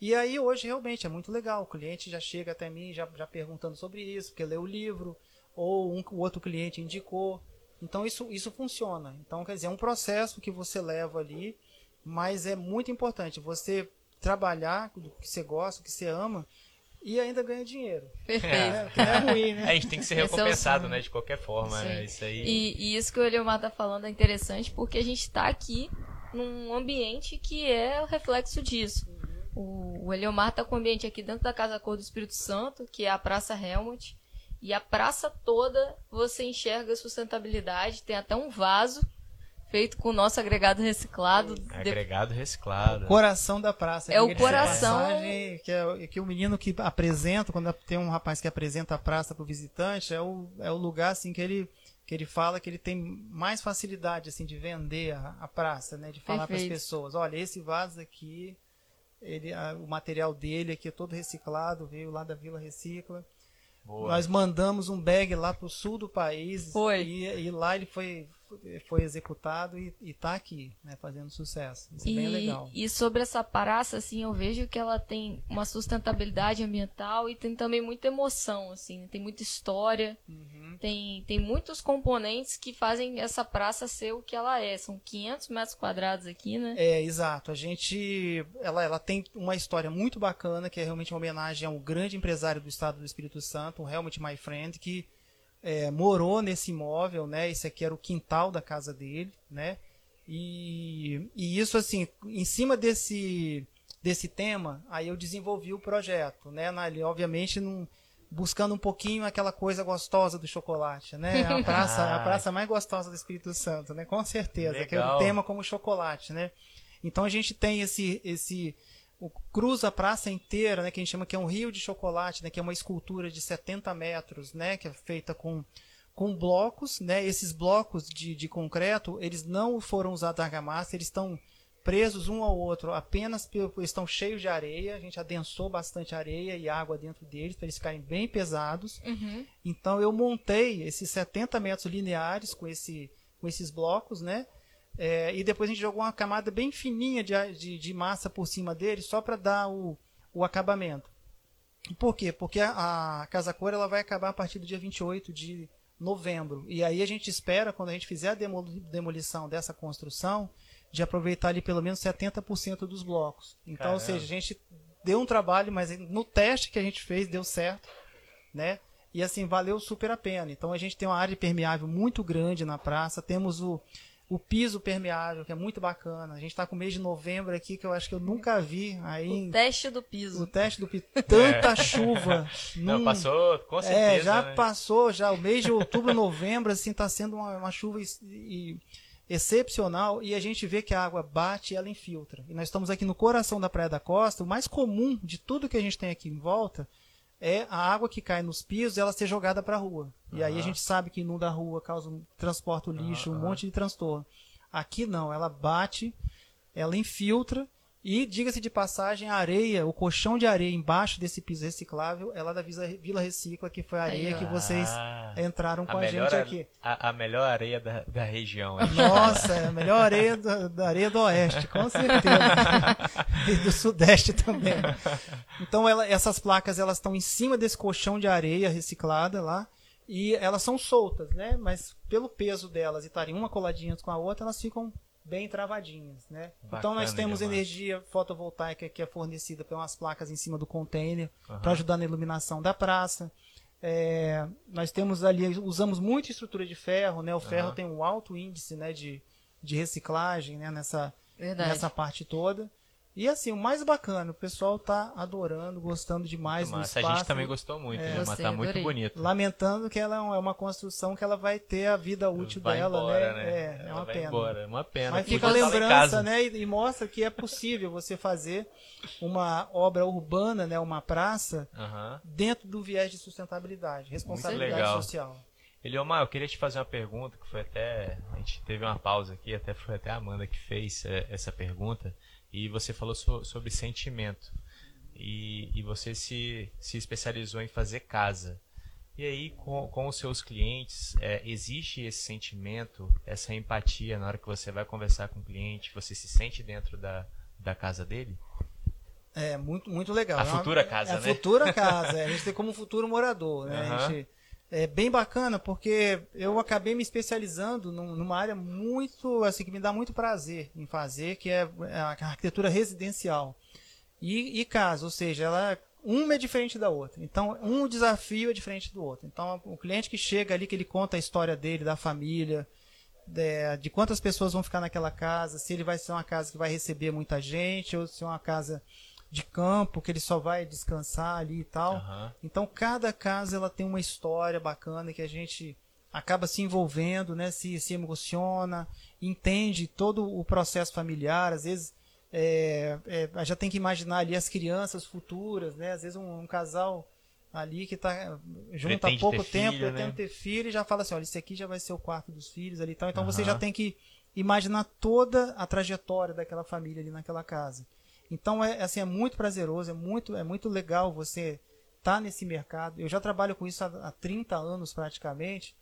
E aí hoje realmente é muito legal. O cliente já chega até mim já, já perguntando sobre isso, porque leu o livro, ou um, o outro cliente indicou. Então isso, isso funciona. Então, quer dizer, é um processo que você leva ali, mas é muito importante você trabalhar do que você gosta, do que você ama, e ainda ganha dinheiro. Perfeito. É, é ruim, né? A gente tem que ser é recompensado, é né? De qualquer forma. Né? Isso aí. E, e, isso que o Eliomar tá falando é interessante porque a gente está aqui num ambiente que é o reflexo disso O, o Eliomar tá com o ambiente aqui dentro da Casa Cor do Espírito Santo, que é a Praça Helmut. E a praça toda você enxerga sustentabilidade. Tem até um vaso feito com o nosso agregado reciclado. Agregado reciclado. O coração da praça. É o coração. Que é, que o menino que apresenta, quando tem um rapaz que apresenta a praça para o visitante, é o, é o lugar assim que ele que ele fala que ele tem mais facilidade assim de vender a, a praça, né, de falar para as pessoas, olha, esse vaso aqui, ele, a, o material dele aqui é todo reciclado, veio lá da Vila Recicla. Boa. Nós mandamos um bag lá para o sul do país foi. E, e lá ele foi foi executado e, está aqui, né, fazendo sucesso. Isso e, é bem legal. E sobre essa praça, assim, eu vejo que ela tem uma sustentabilidade ambiental e tem também muita emoção, assim, tem muita história, uhum. tem, tem muitos componentes que fazem essa praça ser o que ela é. São 500 metros quadrados aqui, né? É, exato. A gente, ela, ela tem uma história muito bacana, que é realmente uma homenagem a um grande empresário do estado do Espírito Santo, o Helmut My Friend, que é, morou nesse imóvel, né? Esse aqui era o quintal da casa dele, né? E, e isso assim, em cima desse desse tema, aí eu desenvolvi o projeto, né? Na, obviamente num, buscando um pouquinho aquela coisa gostosa do chocolate, né? A praça, a praça mais gostosa do Espírito Santo, né? Com certeza, Legal. que é o tema como chocolate, né? Então a gente tem esse esse cruza a praça inteira, né, que a gente chama que é um rio de chocolate, né, que é uma escultura de 70 metros, né, que é feita com, com blocos, né, esses blocos de, de concreto, eles não foram usados argamassa, eles estão presos um ao outro apenas estão cheios de areia, a gente adensou bastante areia e água dentro deles para eles ficarem bem pesados. Uhum. Então eu montei esses 70 metros lineares com, esse, com esses blocos, né? É, e depois a gente jogou uma camada bem fininha de, de, de massa por cima dele, só para dar o, o acabamento. Por quê? Porque a, a Casa Cor ela vai acabar a partir do dia 28 de novembro. E aí a gente espera, quando a gente fizer a demolição dessa construção, de aproveitar ali pelo menos 70% dos blocos. Então, Caramba. ou seja, a gente deu um trabalho, mas no teste que a gente fez deu certo, né? E assim, valeu super a pena. Então a gente tem uma área permeável muito grande na praça, temos o o piso permeável, que é muito bacana. A gente está com o mês de novembro aqui, que eu acho que eu nunca vi. Aí, o teste do piso. O teste do piso. Tanta é. chuva. Não, num... passou, com é, certeza. É, já né? passou, já. O mês de outubro, novembro, assim, está sendo uma, uma chuva e, e, excepcional. E a gente vê que a água bate e ela infiltra. E nós estamos aqui no coração da Praia da Costa. O mais comum de tudo que a gente tem aqui em volta é a água que cai nos pisos ela ser jogada para a rua. E uhum. aí a gente sabe que inunda a rua, causa transporta o lixo, uhum. um monte de transtorno. Aqui não, ela bate, ela infiltra e, diga-se de passagem, a areia, o colchão de areia embaixo desse piso reciclável é lá da Vila Recicla, que foi a areia que vocês ah, entraram com a, a gente aqui. A, a, melhor areia da, da região. Nossa, é a melhor areia da, da areia do oeste, com certeza. e do sudeste também. Então, ela, essas placas elas estão em cima desse colchão de areia reciclada lá. E elas são soltas, né? Mas pelo peso delas e estarem uma coladinha com a outra, elas ficam bem travadinhas, né? Bacana, então nós temos demais. energia fotovoltaica que é fornecida por umas placas em cima do container uhum. para ajudar na iluminação da praça. É, nós temos ali, usamos muita estrutura de ferro, né? O ferro uhum. tem um alto índice, né, de, de reciclagem, né, nessa, nessa parte toda. E assim, o mais bacana, o pessoal tá adorando, gostando demais do espaço. A gente também gostou muito, é, né? Mas tá muito bonito. Lamentando que ela é, é uma construção que ela vai ter a vida útil vai dela, embora, né? né? É, é uma pena. Embora. É uma pena. Mas fica a lembrança, né? E, e, mostra que é possível você fazer uma obra urbana, né? Uma praça, dentro do viés de sustentabilidade, responsabilidade social. Eliomar, eu queria te fazer uma pergunta que foi até. A gente teve uma pausa aqui, até foi até a Amanda que fez é, essa pergunta. E você falou so, sobre sentimento. E, e você se, se especializou em fazer casa. E aí, com, com os seus clientes, é, existe esse sentimento, essa empatia na hora que você vai conversar com o cliente? Você se sente dentro da, da casa dele? É, muito, muito legal. A é futura casa, é né? A futura casa. É, a gente tem como futuro morador, né? Uhum. A gente é bem bacana porque eu acabei me especializando numa área muito, assim, que me dá muito prazer em fazer, que é a arquitetura residencial. E, e casa, ou seja, ela uma é diferente da outra. Então, um desafio é diferente do outro. Então, o cliente que chega ali, que ele conta a história dele, da família, de, de quantas pessoas vão ficar naquela casa, se ele vai ser uma casa que vai receber muita gente, ou se é uma casa de campo, que ele só vai descansar ali e tal. Aham. Então cada casa ela tem uma história bacana que a gente acaba se envolvendo, né? Se, se emociona, entende todo o processo familiar. Às vezes é, é, já tem que imaginar ali as crianças futuras, né? Às vezes um, um casal ali que está junto Pretende há pouco tempo, filho, pretende né? ter filho e já fala assim, olha, esse aqui já vai ser o quarto dos filhos ali e tal. Então você Aham. já tem que imaginar toda a trajetória daquela família ali naquela casa. Então é assim é muito prazeroso, é muito é muito legal você estar nesse mercado. Eu já trabalho com isso há, há 30 anos praticamente.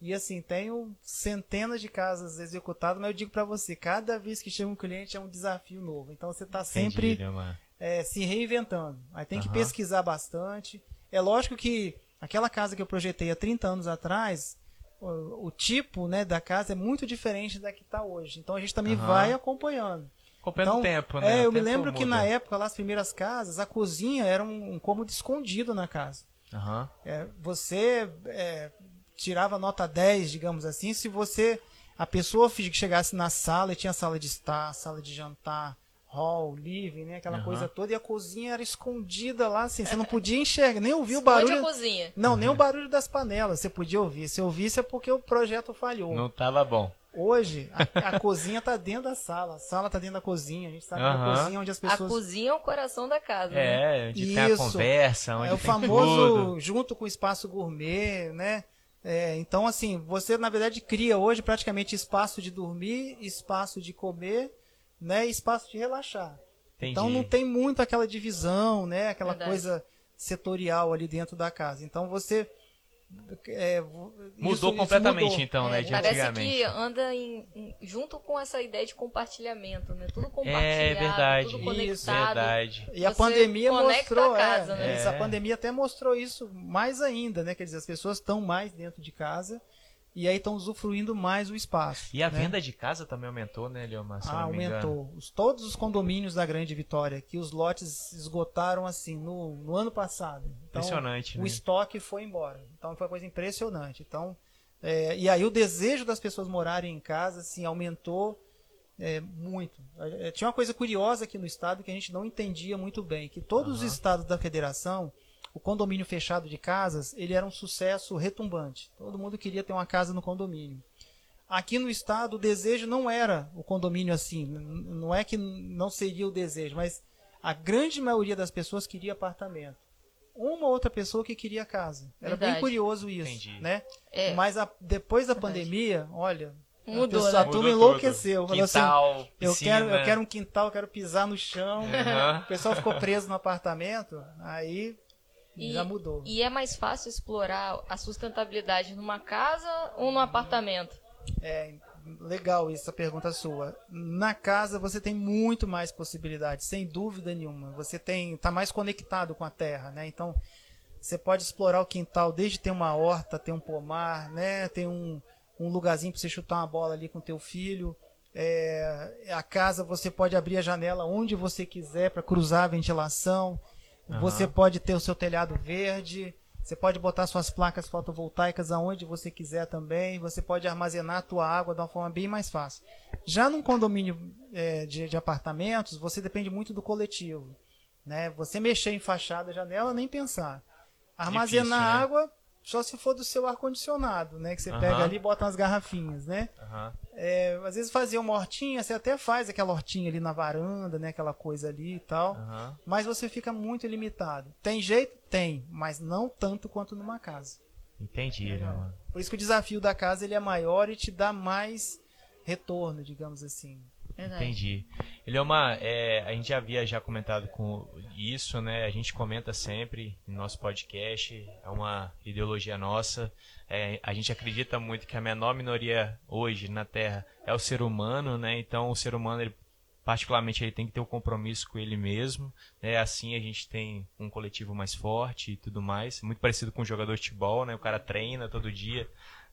E assim, tenho centenas de casas executadas, mas eu digo para você, cada vez que chega um cliente é um desafio novo. Então você está sempre Leomar. é, se reinventando. Aí tem que Aham. pesquisar bastante. É lógico que aquela casa que eu projetei há 30 anos atrás, o, o tipo né, da casa é muito diferente da que está hoje. Então a gente também Aham. vai acompanhando. Acompanhando Então, o tempo, né? É, O eu me lembro que muda. na época, lá as primeiras casas, a cozinha era um, um cômodo escondido na casa. Aham. É, você é, tirava nota 10, digamos assim, se você. A pessoa que chegasse na sala e tinha sala de estar, sala de jantar, hall, living, né? Aquela Aham. coisa toda, e a cozinha era escondida lá, assim, você não podia enxergar, nem ouvir o barulho. cozinha. Não, nem o barulho das panelas você podia ouvir. Se ouvisse é porque o projeto falhou. Não tava bom. Hoje, a, a cozinha tá dentro da sala, a sala tá dentro da cozinha. A gente sabe que Aham. a cozinha é onde as A pessoas. cozinha é o coração da casa. né? É, onde tem a Isso. conversa, onde É o tem famoso tudo. junto com o espaço gourmet, né? É, então, assim, você na verdade cria hoje praticamente espaço de dormir, espaço de comer, né? E espaço de relaxar. Entendi. Então não tem muito aquela divisão, né? Aquela Verdade. coisa setorial ali dentro da casa. Então você é, Mudou isso- isso completamente, mudou. então, né? É, De parece antigamente. que anda em, em- junto com essa ideia de compartilhamento, né? Tudo compartilhado, É verdade. tudo Isso, conectado. Verdade. E a pandemia mostrou, a casa, é, né? isso, a É. pandemia até mostrou isso mais ainda, né? Quer dizer, as pessoas estão mais dentro de casa e aí estão usufruindo mais o espaço. E a né? venda de casa também aumentou, né, Leomar? Ah, aumentou. Os, todos os condomínios da Grande Vitória, que os lotes esgotaram assim no, no ano passado. Então, Impressionante, o né? estoque foi embora. Então foi uma coisa impressionante. Então, é, e aí o desejo das pessoas morarem em casa assim, aumentou é, muito. É, tinha uma coisa curiosa aqui no estado que a gente não entendia muito bem, que todos os Aham. estados da federação, o condomínio fechado de casas, ele era um sucesso retumbante. Todo mundo queria ter uma casa no condomínio. Aqui no estado, o desejo não era o condomínio assim. Não é que não seria o desejo, mas a grande maioria das pessoas queria apartamento. Uma outra pessoa que queria casa. Era bem Verdade. curioso isso, Entendi. né? É, Mas a- depois da Verdade. pandemia, olha, Mudou, a, pessoa, né? turma enlouqueceu. Falou assim, Quintal, eu piscina. quero, eu quero um quintal, eu quero pisar no chão. Aham. O pessoal ficou preso no apartamento, aí E- já mudou. E é mais fácil explorar a sustentabilidade numa casa ou num apartamento? É legal essa pergunta sua. Na casa você tem muito mais possibilidades, sem dúvida nenhuma. Você tem tá mais conectado com a terra, né? Então você pode explorar o quintal desde ter uma horta, ter um pomar, né? Ter um, um lugarzinho para você chutar uma bola ali com teu filho. É, a casa você pode abrir a janela onde você quiser para cruzar a ventilação. Aham. Você pode ter o seu telhado verde. Você pode botar suas placas fotovoltaicas aonde você quiser também. Você pode armazenar a tua água de uma forma bem mais fácil. Já num condomínio é, de, de apartamentos, você depende muito do coletivo. Né? Você mexer em fachada, janela, nem pensar. Armazenar Difícil, né? água só se for do seu ar-condicionado, né? Que você pega ali e bota umas garrafinhas, né? É, às vezes fazer uma hortinha, você até faz aquela hortinha ali na varanda, né? Aquela coisa ali e tal. Mas você fica muito limitado. Tem jeito? Tem, mas não tanto quanto numa casa. Entendi, Leomar. Por isso que o desafio da casa ele é maior e te dá mais retorno, digamos assim. Entendi. Eliomar, é, a gente já havia já comentado com isso, né? A gente comenta sempre no nosso podcast, é uma ideologia nossa. É, a gente acredita muito que a menor minoria hoje na Terra é o ser humano, né? Então o ser humano, ele, particularmente, ele tem que ter o compromisso com ele mesmo. Né? Assim a gente tem um coletivo mais forte e tudo mais. Muito parecido com um jogador de futebol, né? O cara treina todo dia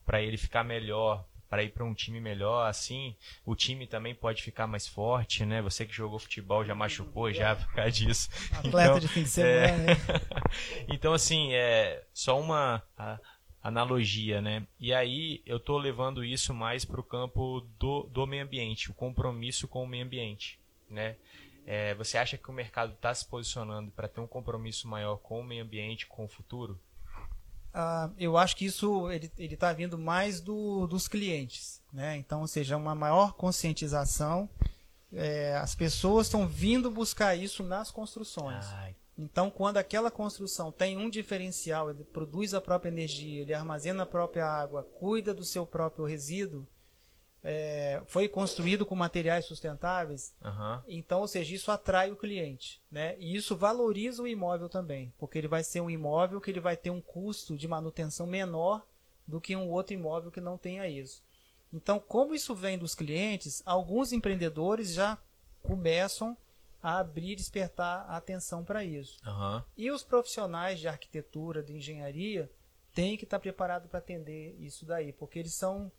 para ele ficar melhor, para ir para um time melhor, assim, o time também pode ficar mais forte, né? Você que jogou futebol já machucou já por causa disso. Atleta Então, de fim de semana, né? então, assim, é só uma analogia, né? E aí eu tô levando isso mais pro campo do, do meio ambiente, o compromisso com o meio ambiente, né? É, você acha que o mercado está se posicionando para ter um compromisso maior com o meio ambiente, com o futuro? Ah, eu acho que isso ele está vindo mais do, dos clientes, né? Então, ou seja, uma maior conscientização. É, as pessoas estão vindo buscar isso nas construções. Ai, Então, quando aquela construção tem um diferencial, ele produz a própria energia, ele armazena a própria água, cuida do seu próprio resíduo, é, foi construído com materiais sustentáveis, aham. então, ou seja, isso atrai o cliente, né? E isso valoriza o imóvel também, porque ele vai ser um imóvel que ele vai ter um custo de manutenção menor do que um outro imóvel que não tenha isso. Então, como isso vem dos clientes, alguns empreendedores já começam a abrir e despertar a atenção para isso. Aham. E os profissionais de arquitetura, de engenharia, têm que estar preparados para atender isso daí, porque eles são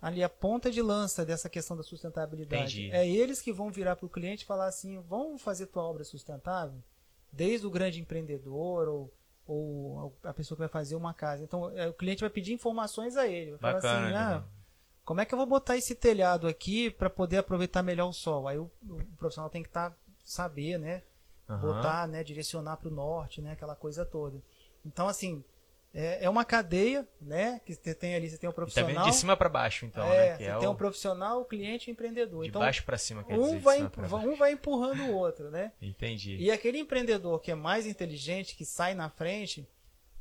ali a ponta de lança dessa questão da sustentabilidade. Entendi. É eles que vão virar para o cliente e falar assim: vamos fazer tua obra sustentável? Desde o grande empreendedor ou, ou a pessoa que vai fazer uma casa. Então, é, o cliente vai pedir informações a ele. Vai Bacana. falar assim: ah, como é que eu vou botar esse telhado aqui para poder aproveitar melhor o sol? Aí o, o profissional tem que estar saber, né? Aham. botar, né, direcionar para o norte, né, aquela coisa toda. Então, assim, é, é uma cadeia, né, que você tem ali, você tem E tá profissional, de cima para baixo, então, é, né? Que você é tem o um profissional, o cliente e o empreendedor. de Então, baixo para cima, quer dizer. um de vai, um vai empurrando o outro, né? Entendi. E aquele empreendedor que é mais inteligente, que sai na frente,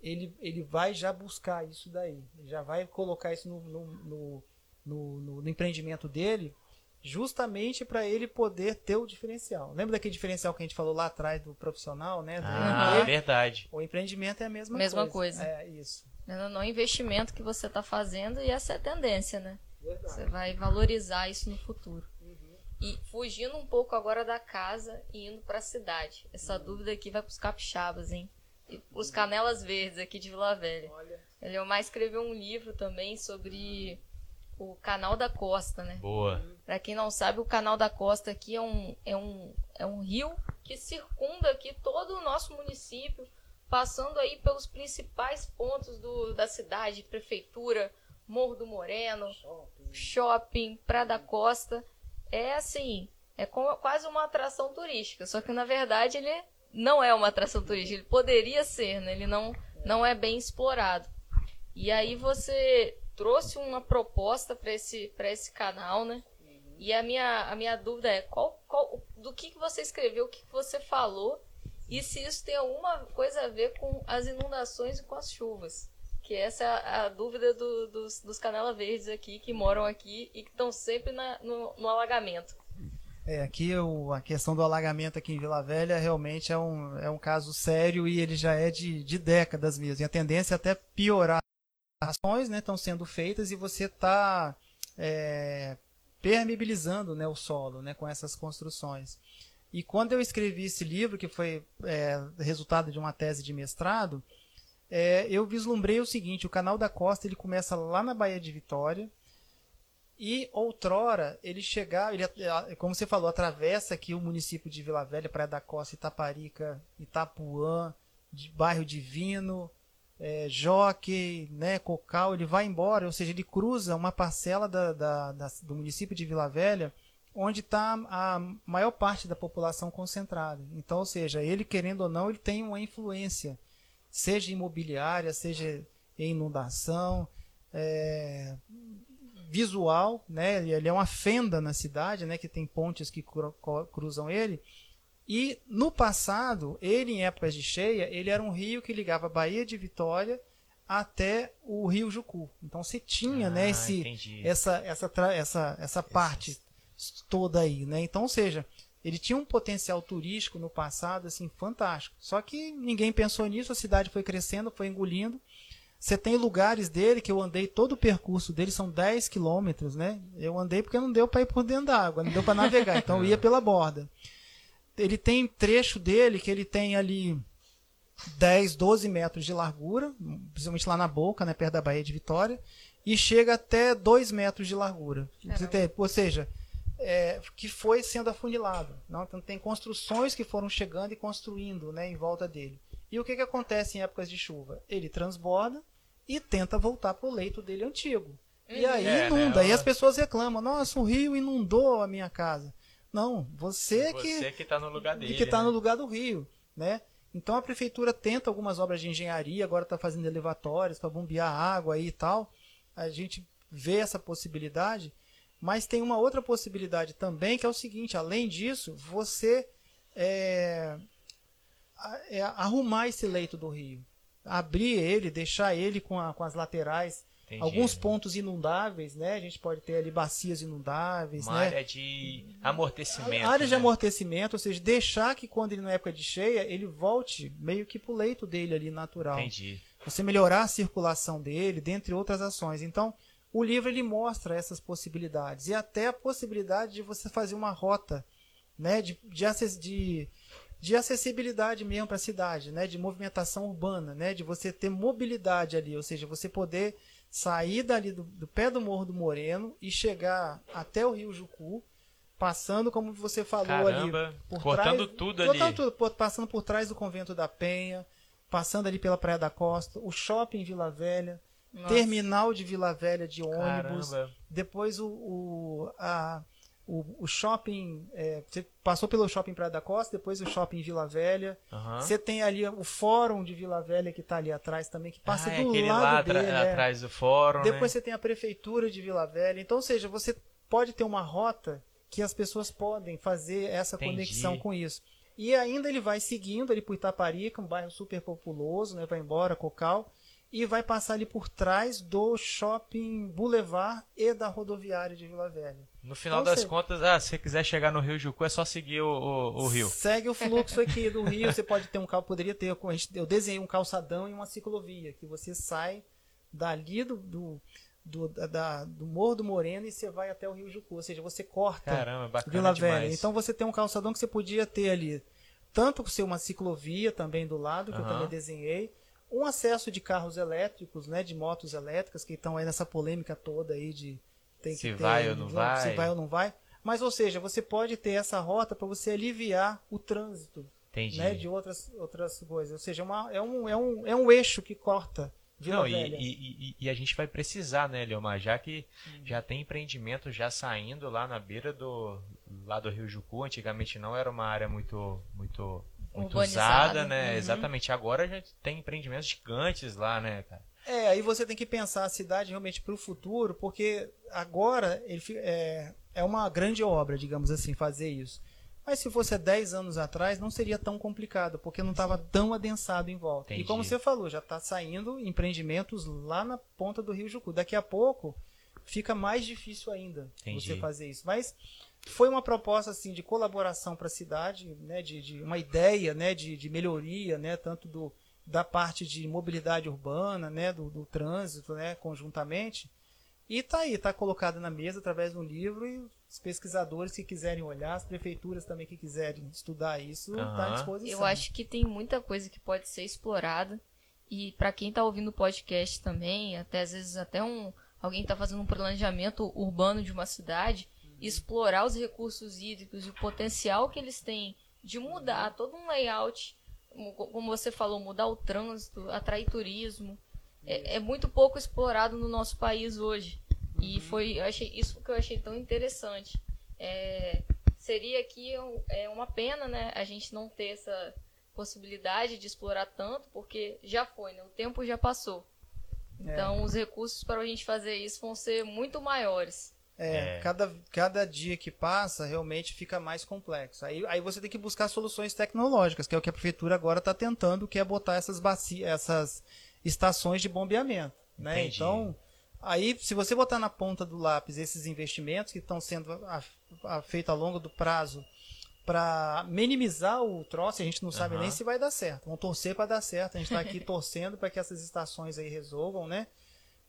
ele, ele vai já buscar isso daí. Ele já vai colocar isso no, no, no- no- no empreendimento dele, justamente para ele poder ter o diferencial. Lembra daquele diferencial que a gente falou lá atrás do profissional, né? Do Ah, empreender? verdade. O empreendimento é a mesma, Mesma coisa. coisa. É isso. No, no investimento que você está fazendo e essa é a tendência, né? Verdade. Você vai valorizar isso no futuro. E fugindo um pouco agora da casa e indo para a cidade. Essa dúvida aqui vai para os capixabas, hein? E os canelas verdes aqui de Vila Velha. Olha, Ele é mais escreveu um livro também sobre o Canal da Costa, né? Boa. Pra quem não sabe, o Canal da Costa aqui é um, é um, é um rio que circunda aqui todo o nosso município, passando aí pelos principais pontos do, da cidade, prefeitura, Morro do Moreno, shopping, Praia da Costa. É assim, é co- quase uma atração turística, só que na verdade ele não é uma atração turística, ele poderia ser, né? Ele não, não é bem explorado. E aí você trouxe uma proposta para esse, pra esse canal, né? E a minha, a minha dúvida é qual, qual, do que, que você escreveu, o que, que você falou, e se isso tem alguma coisa a ver com as inundações e com as chuvas. Que essa é a, a dúvida do- dos, dos canela verdes aqui, que moram aqui e que estão sempre na- no, no alagamento. É, aqui o- a questão do alagamento aqui em Vila Velha realmente é um, é um caso sério e ele já é de, de décadas mesmo. E a tendência é até piorar. Ações né, estão sendo feitas e você está permeabilizando né, o solo né, com essas construções. E quando eu escrevi esse livro, que foi é, resultado de uma tese de mestrado, é, eu vislumbrei o seguinte: o canal da Costa ele começa lá na Baía de Vitória, e outrora ele chegava, ele, como você falou, atravessa aqui o município de Vila Velha, Praia da Costa, Itaparica, Itapuã, de bairro Divino, é, Jockey, né, Cocal, ele vai embora, ou seja, ele cruza uma parcela da, da- da- do município de Vila Velha, onde está a maior parte da população concentrada. Então, ou seja, ele querendo ou não, ele tem uma influência, seja imobiliária, seja em inundação, é, visual, né? Ele é uma fenda na cidade, né? Que tem pontes que cruzam ele. E no passado, ele em épocas de cheia, ele era um rio que ligava a Baía de Vitória até o Rio Jucu. Então você tinha, né? Ah, Esse, entendi. essa essa essa essa parte toda aí, né? Então, ou seja, ele tinha um potencial turístico no passado assim fantástico. Só que ninguém pensou nisso, a cidade foi crescendo, foi engolindo. Você tem lugares dele que eu andei todo o percurso dele, são 10 quilômetros, né? Eu andei porque não deu para ir por dentro da água, não deu para navegar, então eu ia pela borda. Ele tem trecho dele que ele tem ali 10, 12 metros de largura, principalmente lá na boca, né, perto da Baía de Vitória, e chega até 2 metros de largura. Tem- ou seja, é, que foi sendo afunilado. Não? Então tem construções que foram chegando e construindo né, em volta dele. E o que, que acontece em épocas de chuva? Ele transborda e tenta voltar para o leito dele antigo. E aí É, né, inunda. E ela- as pessoas reclamam: nossa, o rio inundou a minha casa. Não, você, você que está no lugar dele. Que está né? no lugar do rio, né? Então a prefeitura tenta algumas obras de engenharia, agora está fazendo elevatórios para bombear água aí e tal. A gente vê essa possibilidade, mas tem uma outra possibilidade também, que é o seguinte: além disso, você é, é, arrumar esse leito do rio, abrir ele, deixar ele com, a, com as laterais Entendi. Alguns pontos inundáveis, né? A gente pode ter ali bacias inundáveis, Uma né? área de amortecimento. Área né? de amortecimento, ou seja, deixar que quando ele na época de cheia, ele volte meio que pro leito dele ali natural. Entendi. Você melhorar a circulação dele, dentre outras ações. Então, o livro ele mostra essas possibilidades e até a possibilidade de você fazer uma rota, né, de, de, de, de acessibilidade mesmo para a cidade, né, de movimentação urbana, né, de você ter mobilidade ali, ou seja, você poder sair dali do, do, pé do Morro do Moreno e chegar até o Rio Jucu, passando, como você falou Caramba, ali, por cortando trás, tudo cortando ali. Tudo, passando por trás do Convento da Penha, passando ali pela Praia da Costa, o shopping Vila Velha, Nossa. terminal de Vila Velha de ônibus, Caramba. depois o, o a o, o shopping. É, você passou pelo shopping Praia da Costa, depois o shopping Vila Velha. Uhum. Você tem ali o fórum de Vila Velha que está ali atrás também, que passa ah, do é lado lá dele. É. atrás do fórum. Depois né? você tem a prefeitura de Vila Velha. Então, ou seja, você pode ter uma rota que as pessoas podem fazer essa Entendi. conexão com isso. E ainda ele vai seguindo ali por Itaparica, um bairro super populoso, né? Vai embora, Cocal e vai passar ali por trás do shopping Boulevard e da rodoviária de Vila Velha. No final Então, das você- contas, ah, se você quiser chegar no Rio Jucu, é só seguir o, o, o rio. Segue o fluxo aqui do rio. Você pode ter um cal, poderia ter. Eu desenhei um calçadão e uma ciclovia que você sai dali do, do, do, da- do Morro do Moreno e você vai até o Rio Jucu. Ou seja, você corta Caramba, Vila demais. Velha. Então você tem um calçadão que você podia ter ali, tanto por ser uma ciclovia também do lado, que eu Aham. também desenhei, um acesso de carros elétricos, né, de motos elétricas, que estão aí nessa polêmica toda aí de tem que Se ter, vai ou não vai. Se vai ou não vai. Mas, ou seja, você pode ter essa rota para você aliviar o trânsito Entendi. né, de outras, outras coisas. Ou seja, uma, é, um, é, um, é um eixo que corta Vila Não, e, Velha. e, e- e a gente vai precisar, né, Leomar? Já que Uhum. já tem empreendimento já saindo lá na beira do lá do Rio Jucu. Antigamente não era uma área muito muito muito Urbanizada. usada, né? Uhum. Exatamente. Agora já tem empreendimentos gigantes lá, né, cara? É, aí você tem que pensar a cidade realmente para o futuro, porque agora ele é, é uma grande obra, digamos assim, fazer isso. Mas se fosse há 10 anos atrás, não seria tão complicado, porque não estava tão adensado em volta. Entendi. E como você falou, já está saindo empreendimentos lá na ponta do Rio Jucu. Daqui a pouco fica mais difícil ainda Entendi. você fazer isso. Mas foi uma proposta assim de colaboração para a cidade, né, de, de uma ideia, né, de, de melhoria, né, tanto do da parte de mobilidade urbana, né, do, do trânsito, né, conjuntamente. E tá aí, tá colocado na mesa através de um livro e os pesquisadores que quiserem olhar, as prefeituras também que quiserem estudar isso, tá à disposição. Eu acho que tem muita coisa que pode ser explorada. E para quem tá ouvindo o podcast também, até às vezes até um alguém tá fazendo um planejamento urbano de uma cidade, explorar os recursos hídricos e o potencial que eles têm de mudar todo um layout, como- você falou, mudar o trânsito, atrair turismo. É, é muito pouco explorado no nosso país hoje. E foi achei isso que eu achei tão interessante. É, seria que é uma pena, né, a gente não ter essa possibilidade de explorar tanto, porque já foi, né? O tempo já passou. É. Então, os recursos para a gente fazer isso vão ser muito maiores. É, É. Cada, cada dia que passa realmente fica mais complexo. Aí, aí você tem que buscar soluções tecnológicas, que é o que a prefeitura agora está tentando, que é botar essas bacias, essas estações de bombeamento. Né? Entendi. Então, aí se você botar na ponta do lápis esses investimentos que estão sendo a- a- feitos ao longo do prazo para minimizar o troço, a gente não sabe Aham. nem se vai dar certo. Vamos torcer para dar certo. A gente está aqui torcendo para que essas estações aí resolvam, né?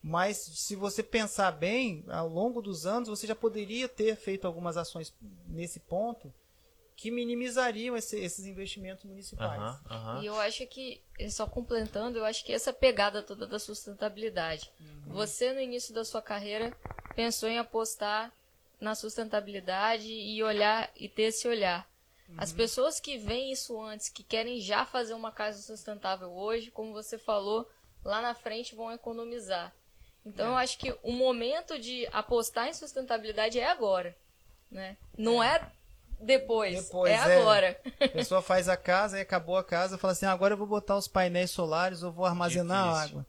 Mas se você pensar bem, ao longo dos anos você já poderia ter feito algumas ações nesse ponto que minimizariam esse- esses investimentos municipais. Aham, aham. E eu acho que, só completando, eu acho que essa pegada toda da sustentabilidade. Você, no início da sua carreira, pensou em apostar na sustentabilidade e olhar e ter esse olhar. As pessoas que veem isso antes, que querem já fazer uma casa sustentável hoje, como você falou, lá na frente vão economizar. Então eu acho que o momento de apostar em sustentabilidade é agora, né? Não é depois. Depois, é, é. agora. A pessoa faz a casa, aí acabou a casa, fala assim: agora eu vou botar os painéis solares, eu vou armazenar a Difícil. água.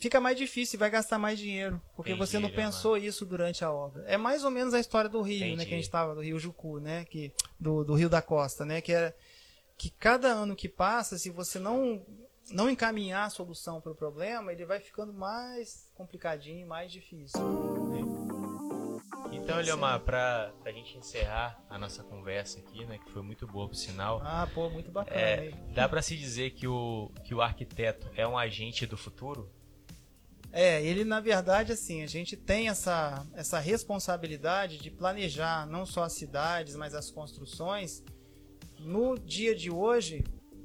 Fica mais difícil, vai gastar mais dinheiro, porque Entendi, você não Leonardo. pensou isso durante a obra. É mais ou menos a história do rio, né, Entendi. que a gente estava do Rio Jucu, né, que do, do Rio da Costa, né, que era que cada ano que passa, se você não não encaminhar a solução para o problema, ele vai ficando mais complicadinho, mais difícil. Então, Eliomar, pra, pra gente encerrar a nossa conversa aqui, né, que foi muito boa por sinal, Ah, pô, muito bacana. é, dá pra se dizer que o, que o arquiteto é um agente do futuro? É, ele na verdade assim, a gente tem essa, essa responsabilidade de planejar não só as cidades, mas as construções no dia de hoje,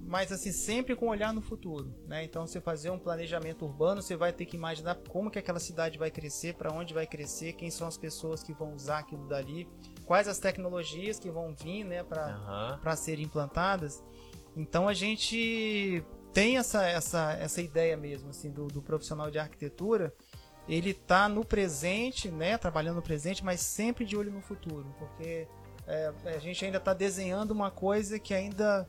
mas assim sempre com um olhar no futuro, né? Então você fazer um planejamento urbano, você vai ter que imaginar como que aquela cidade vai crescer, para onde vai crescer, quem são as pessoas que vão usar aquilo dali, quais as tecnologias que vão vir, né, para Aham. para serem implantadas. Então a gente tem essa, essa, essa ideia mesmo assim do, do profissional de arquitetura. Ele está no presente, né, trabalhando no presente, mas sempre de olho no futuro, porque é, a gente ainda está desenhando uma coisa que ainda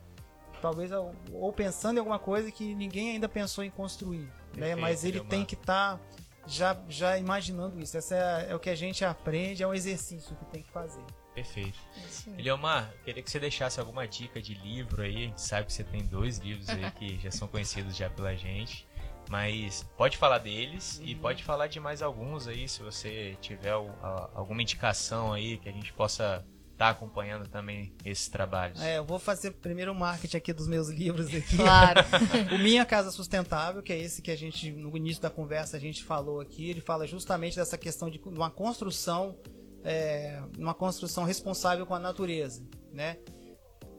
talvez ou pensando em alguma coisa que ninguém ainda pensou em construir, né? Mas ele tem que estar já já imaginando isso. Essa é, é o que a gente aprende, é um exercício que tem que fazer. Perfeito. Isso. Eliomar, eu queria que você deixasse alguma dica de livro aí. A gente sabe que você tem dois livros aí que já são conhecidos já pela gente. Mas pode falar deles e pode falar de mais alguns aí, se você tiver alguma indicação aí que a gente possa estar acompanhando também esses trabalhos. É, eu vou fazer primeiro o marketing aqui dos meus livros aqui. Claro. o Minha Casa Sustentável, que é esse que a gente, no início da conversa, a gente falou aqui, ele fala justamente dessa questão de uma construção, é, uma construção responsável com a natureza, né?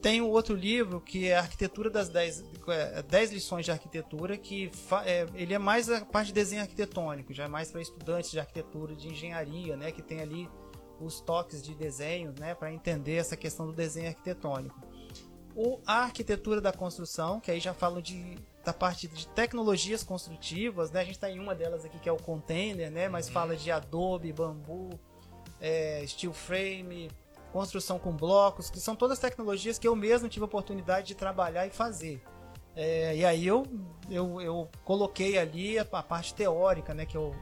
Tem um outro livro que é a Arquitetura das 10, é, 10 lições de arquitetura, que fa- é, ele é mais a parte de desenho arquitetônico, já é mais para estudantes de arquitetura, de engenharia, né? Que tem ali os toques de desenho, né? Para entender essa questão do desenho arquitetônico o, a arquitetura da construção, que aí já falo de, da parte de tecnologias construtivas, né? A gente está em uma delas aqui que é o container, né? Mas fala de adobe, bambu, é, steel frame, construção com blocos, que são todas tecnologias que eu mesmo tive a oportunidade de trabalhar e fazer. É, e aí eu, eu, eu coloquei ali a, a parte teórica, né? Que eu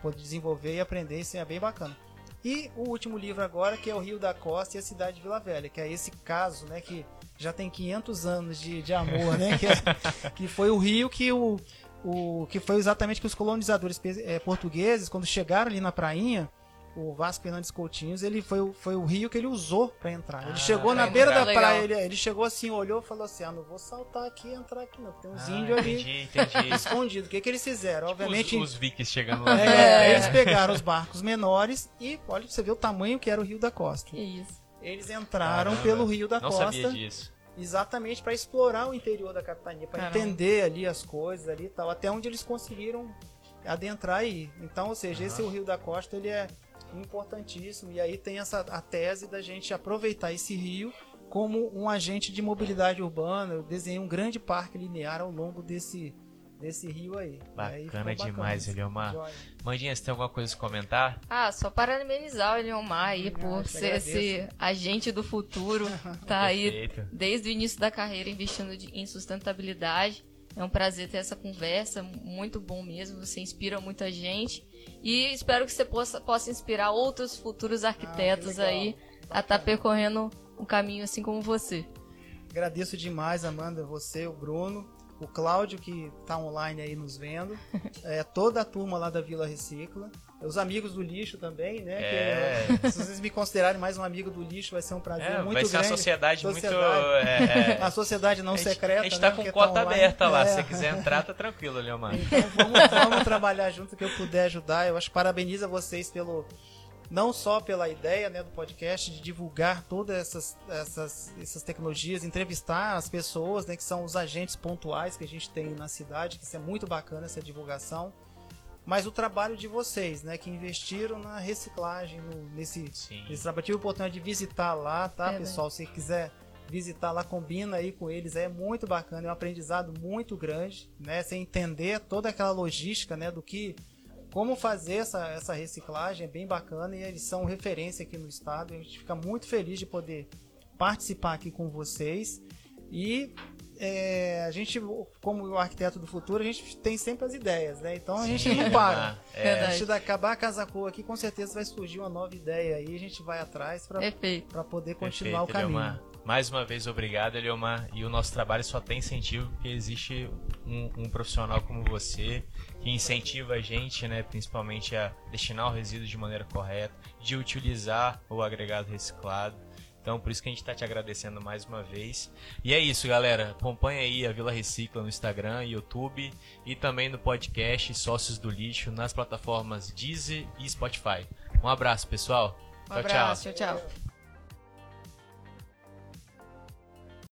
pude desenvolver e aprender, isso é bem bacana. E o último livro agora, que é o Rio da Costa e a Cidade de Vila Velha, que é esse caso, né, que já tem 500 anos de, de amor, né, que, é- que foi o rio que o, o que foi exatamente que os colonizadores eh, portugueses, quando chegaram ali na prainha, o Vasco Fernandes Coutinhos, ele foi, o- foi o rio que ele usou para entrar. Ele Ah, chegou na beira da praia, ele, ele chegou assim, olhou e falou assim: "Ah, não vou saltar aqui e entrar aqui não, tem uns Ah, índios ali entendi, entendi. escondidos". O que que eles fizeram? Obviamente Tipo os, os vikings chegando lá. é, É. eles pegaram os barcos menores e olha, você vê o tamanho que era o Rio da Costa. Que isso. Eles entraram Caramba, pelo Rio da Não Costa sabia disso. exatamente para explorar o interior da capitania, para entender ali as coisas ali e tal, até onde eles conseguiram adentrar aí. Então, ou seja, esse Aham. o Rio da Costa ele é importantíssimo e aí tem essa a tese da gente aproveitar esse rio como um agente de mobilidade urbana. Eu desenhei um grande parque linear ao longo desse desse rio aí. Aí Bacana demais, Eliomar. Mandinha, você tem alguma coisa a comentar? Ah, só parabenizar o Eliomar aí Ah, por ser agradeço. esse agente do futuro. Tá aí Perfeito. desde o início da carreira investindo de- em sustentabilidade. É um prazer ter essa conversa, muito bom mesmo. Você inspira muita gente. E espero que você possa, possa inspirar outros futuros arquitetos legal. aí a estar percorrendo um caminho assim como você. Agradeço demais, Amanda, você, o Bruno, o Cláudio, que está online aí nos vendo, é, toda a turma lá da Vila Recicla, os amigos do lixo também, né? que, É. se vocês me considerarem mais um amigo do lixo, vai ser um prazer É, muito vai ser grande. uma sociedade, Sociedade. muito. é, é, A sociedade não a gente, secreta. A gente né, tá com porque cota online. aberta lá. É. Se você quiser entrar, tá tranquilo, Eliomar. Então vamos, vamos trabalhar junto que eu puder ajudar. Eu acho que parabenizo a vocês pelo não só pela ideia né, do podcast de divulgar todas essas, essas, essas tecnologias, entrevistar as pessoas, né, que são os agentes pontuais que a gente tem na cidade, que isso é muito bacana essa divulgação. Mas o trabalho de vocês, né, que investiram na reciclagem, no- nesse, Sim. nesse trabalho. Tive a oportunidade de visitar lá, tá, Verdade. pessoal? Se quiser visitar lá, combina aí com eles, é muito bacana, é um aprendizado muito grande, né? Você entender toda aquela logística, né, do que como fazer essa, essa reciclagem, é bem bacana e eles são referência aqui no estado. A gente fica muito feliz de poder participar aqui com vocês. E é, a gente, como o arquiteto do futuro, a gente tem sempre as ideias, né? Então a gente não para. É. A gente vai acabar a Casa Cor aqui, com certeza vai surgir uma nova ideia aí. A gente vai atrás para poder continuar Perfeito, o caminho. Mais uma vez, obrigado, Eliomar. E o nosso trabalho só tem incentivo porque existe um, um, profissional como você que incentiva a gente, né, principalmente a destinar o resíduo de maneira correta, de utilizar o agregado reciclado. Então, por isso que a gente está te agradecendo mais uma vez. E é isso, galera. Acompanha aí a Vila Recicla no Instagram, YouTube e também no podcast Sócios do Lixo nas plataformas Deezer e Spotify. Um abraço, pessoal. Um tchau, abraço, tchau. tchau.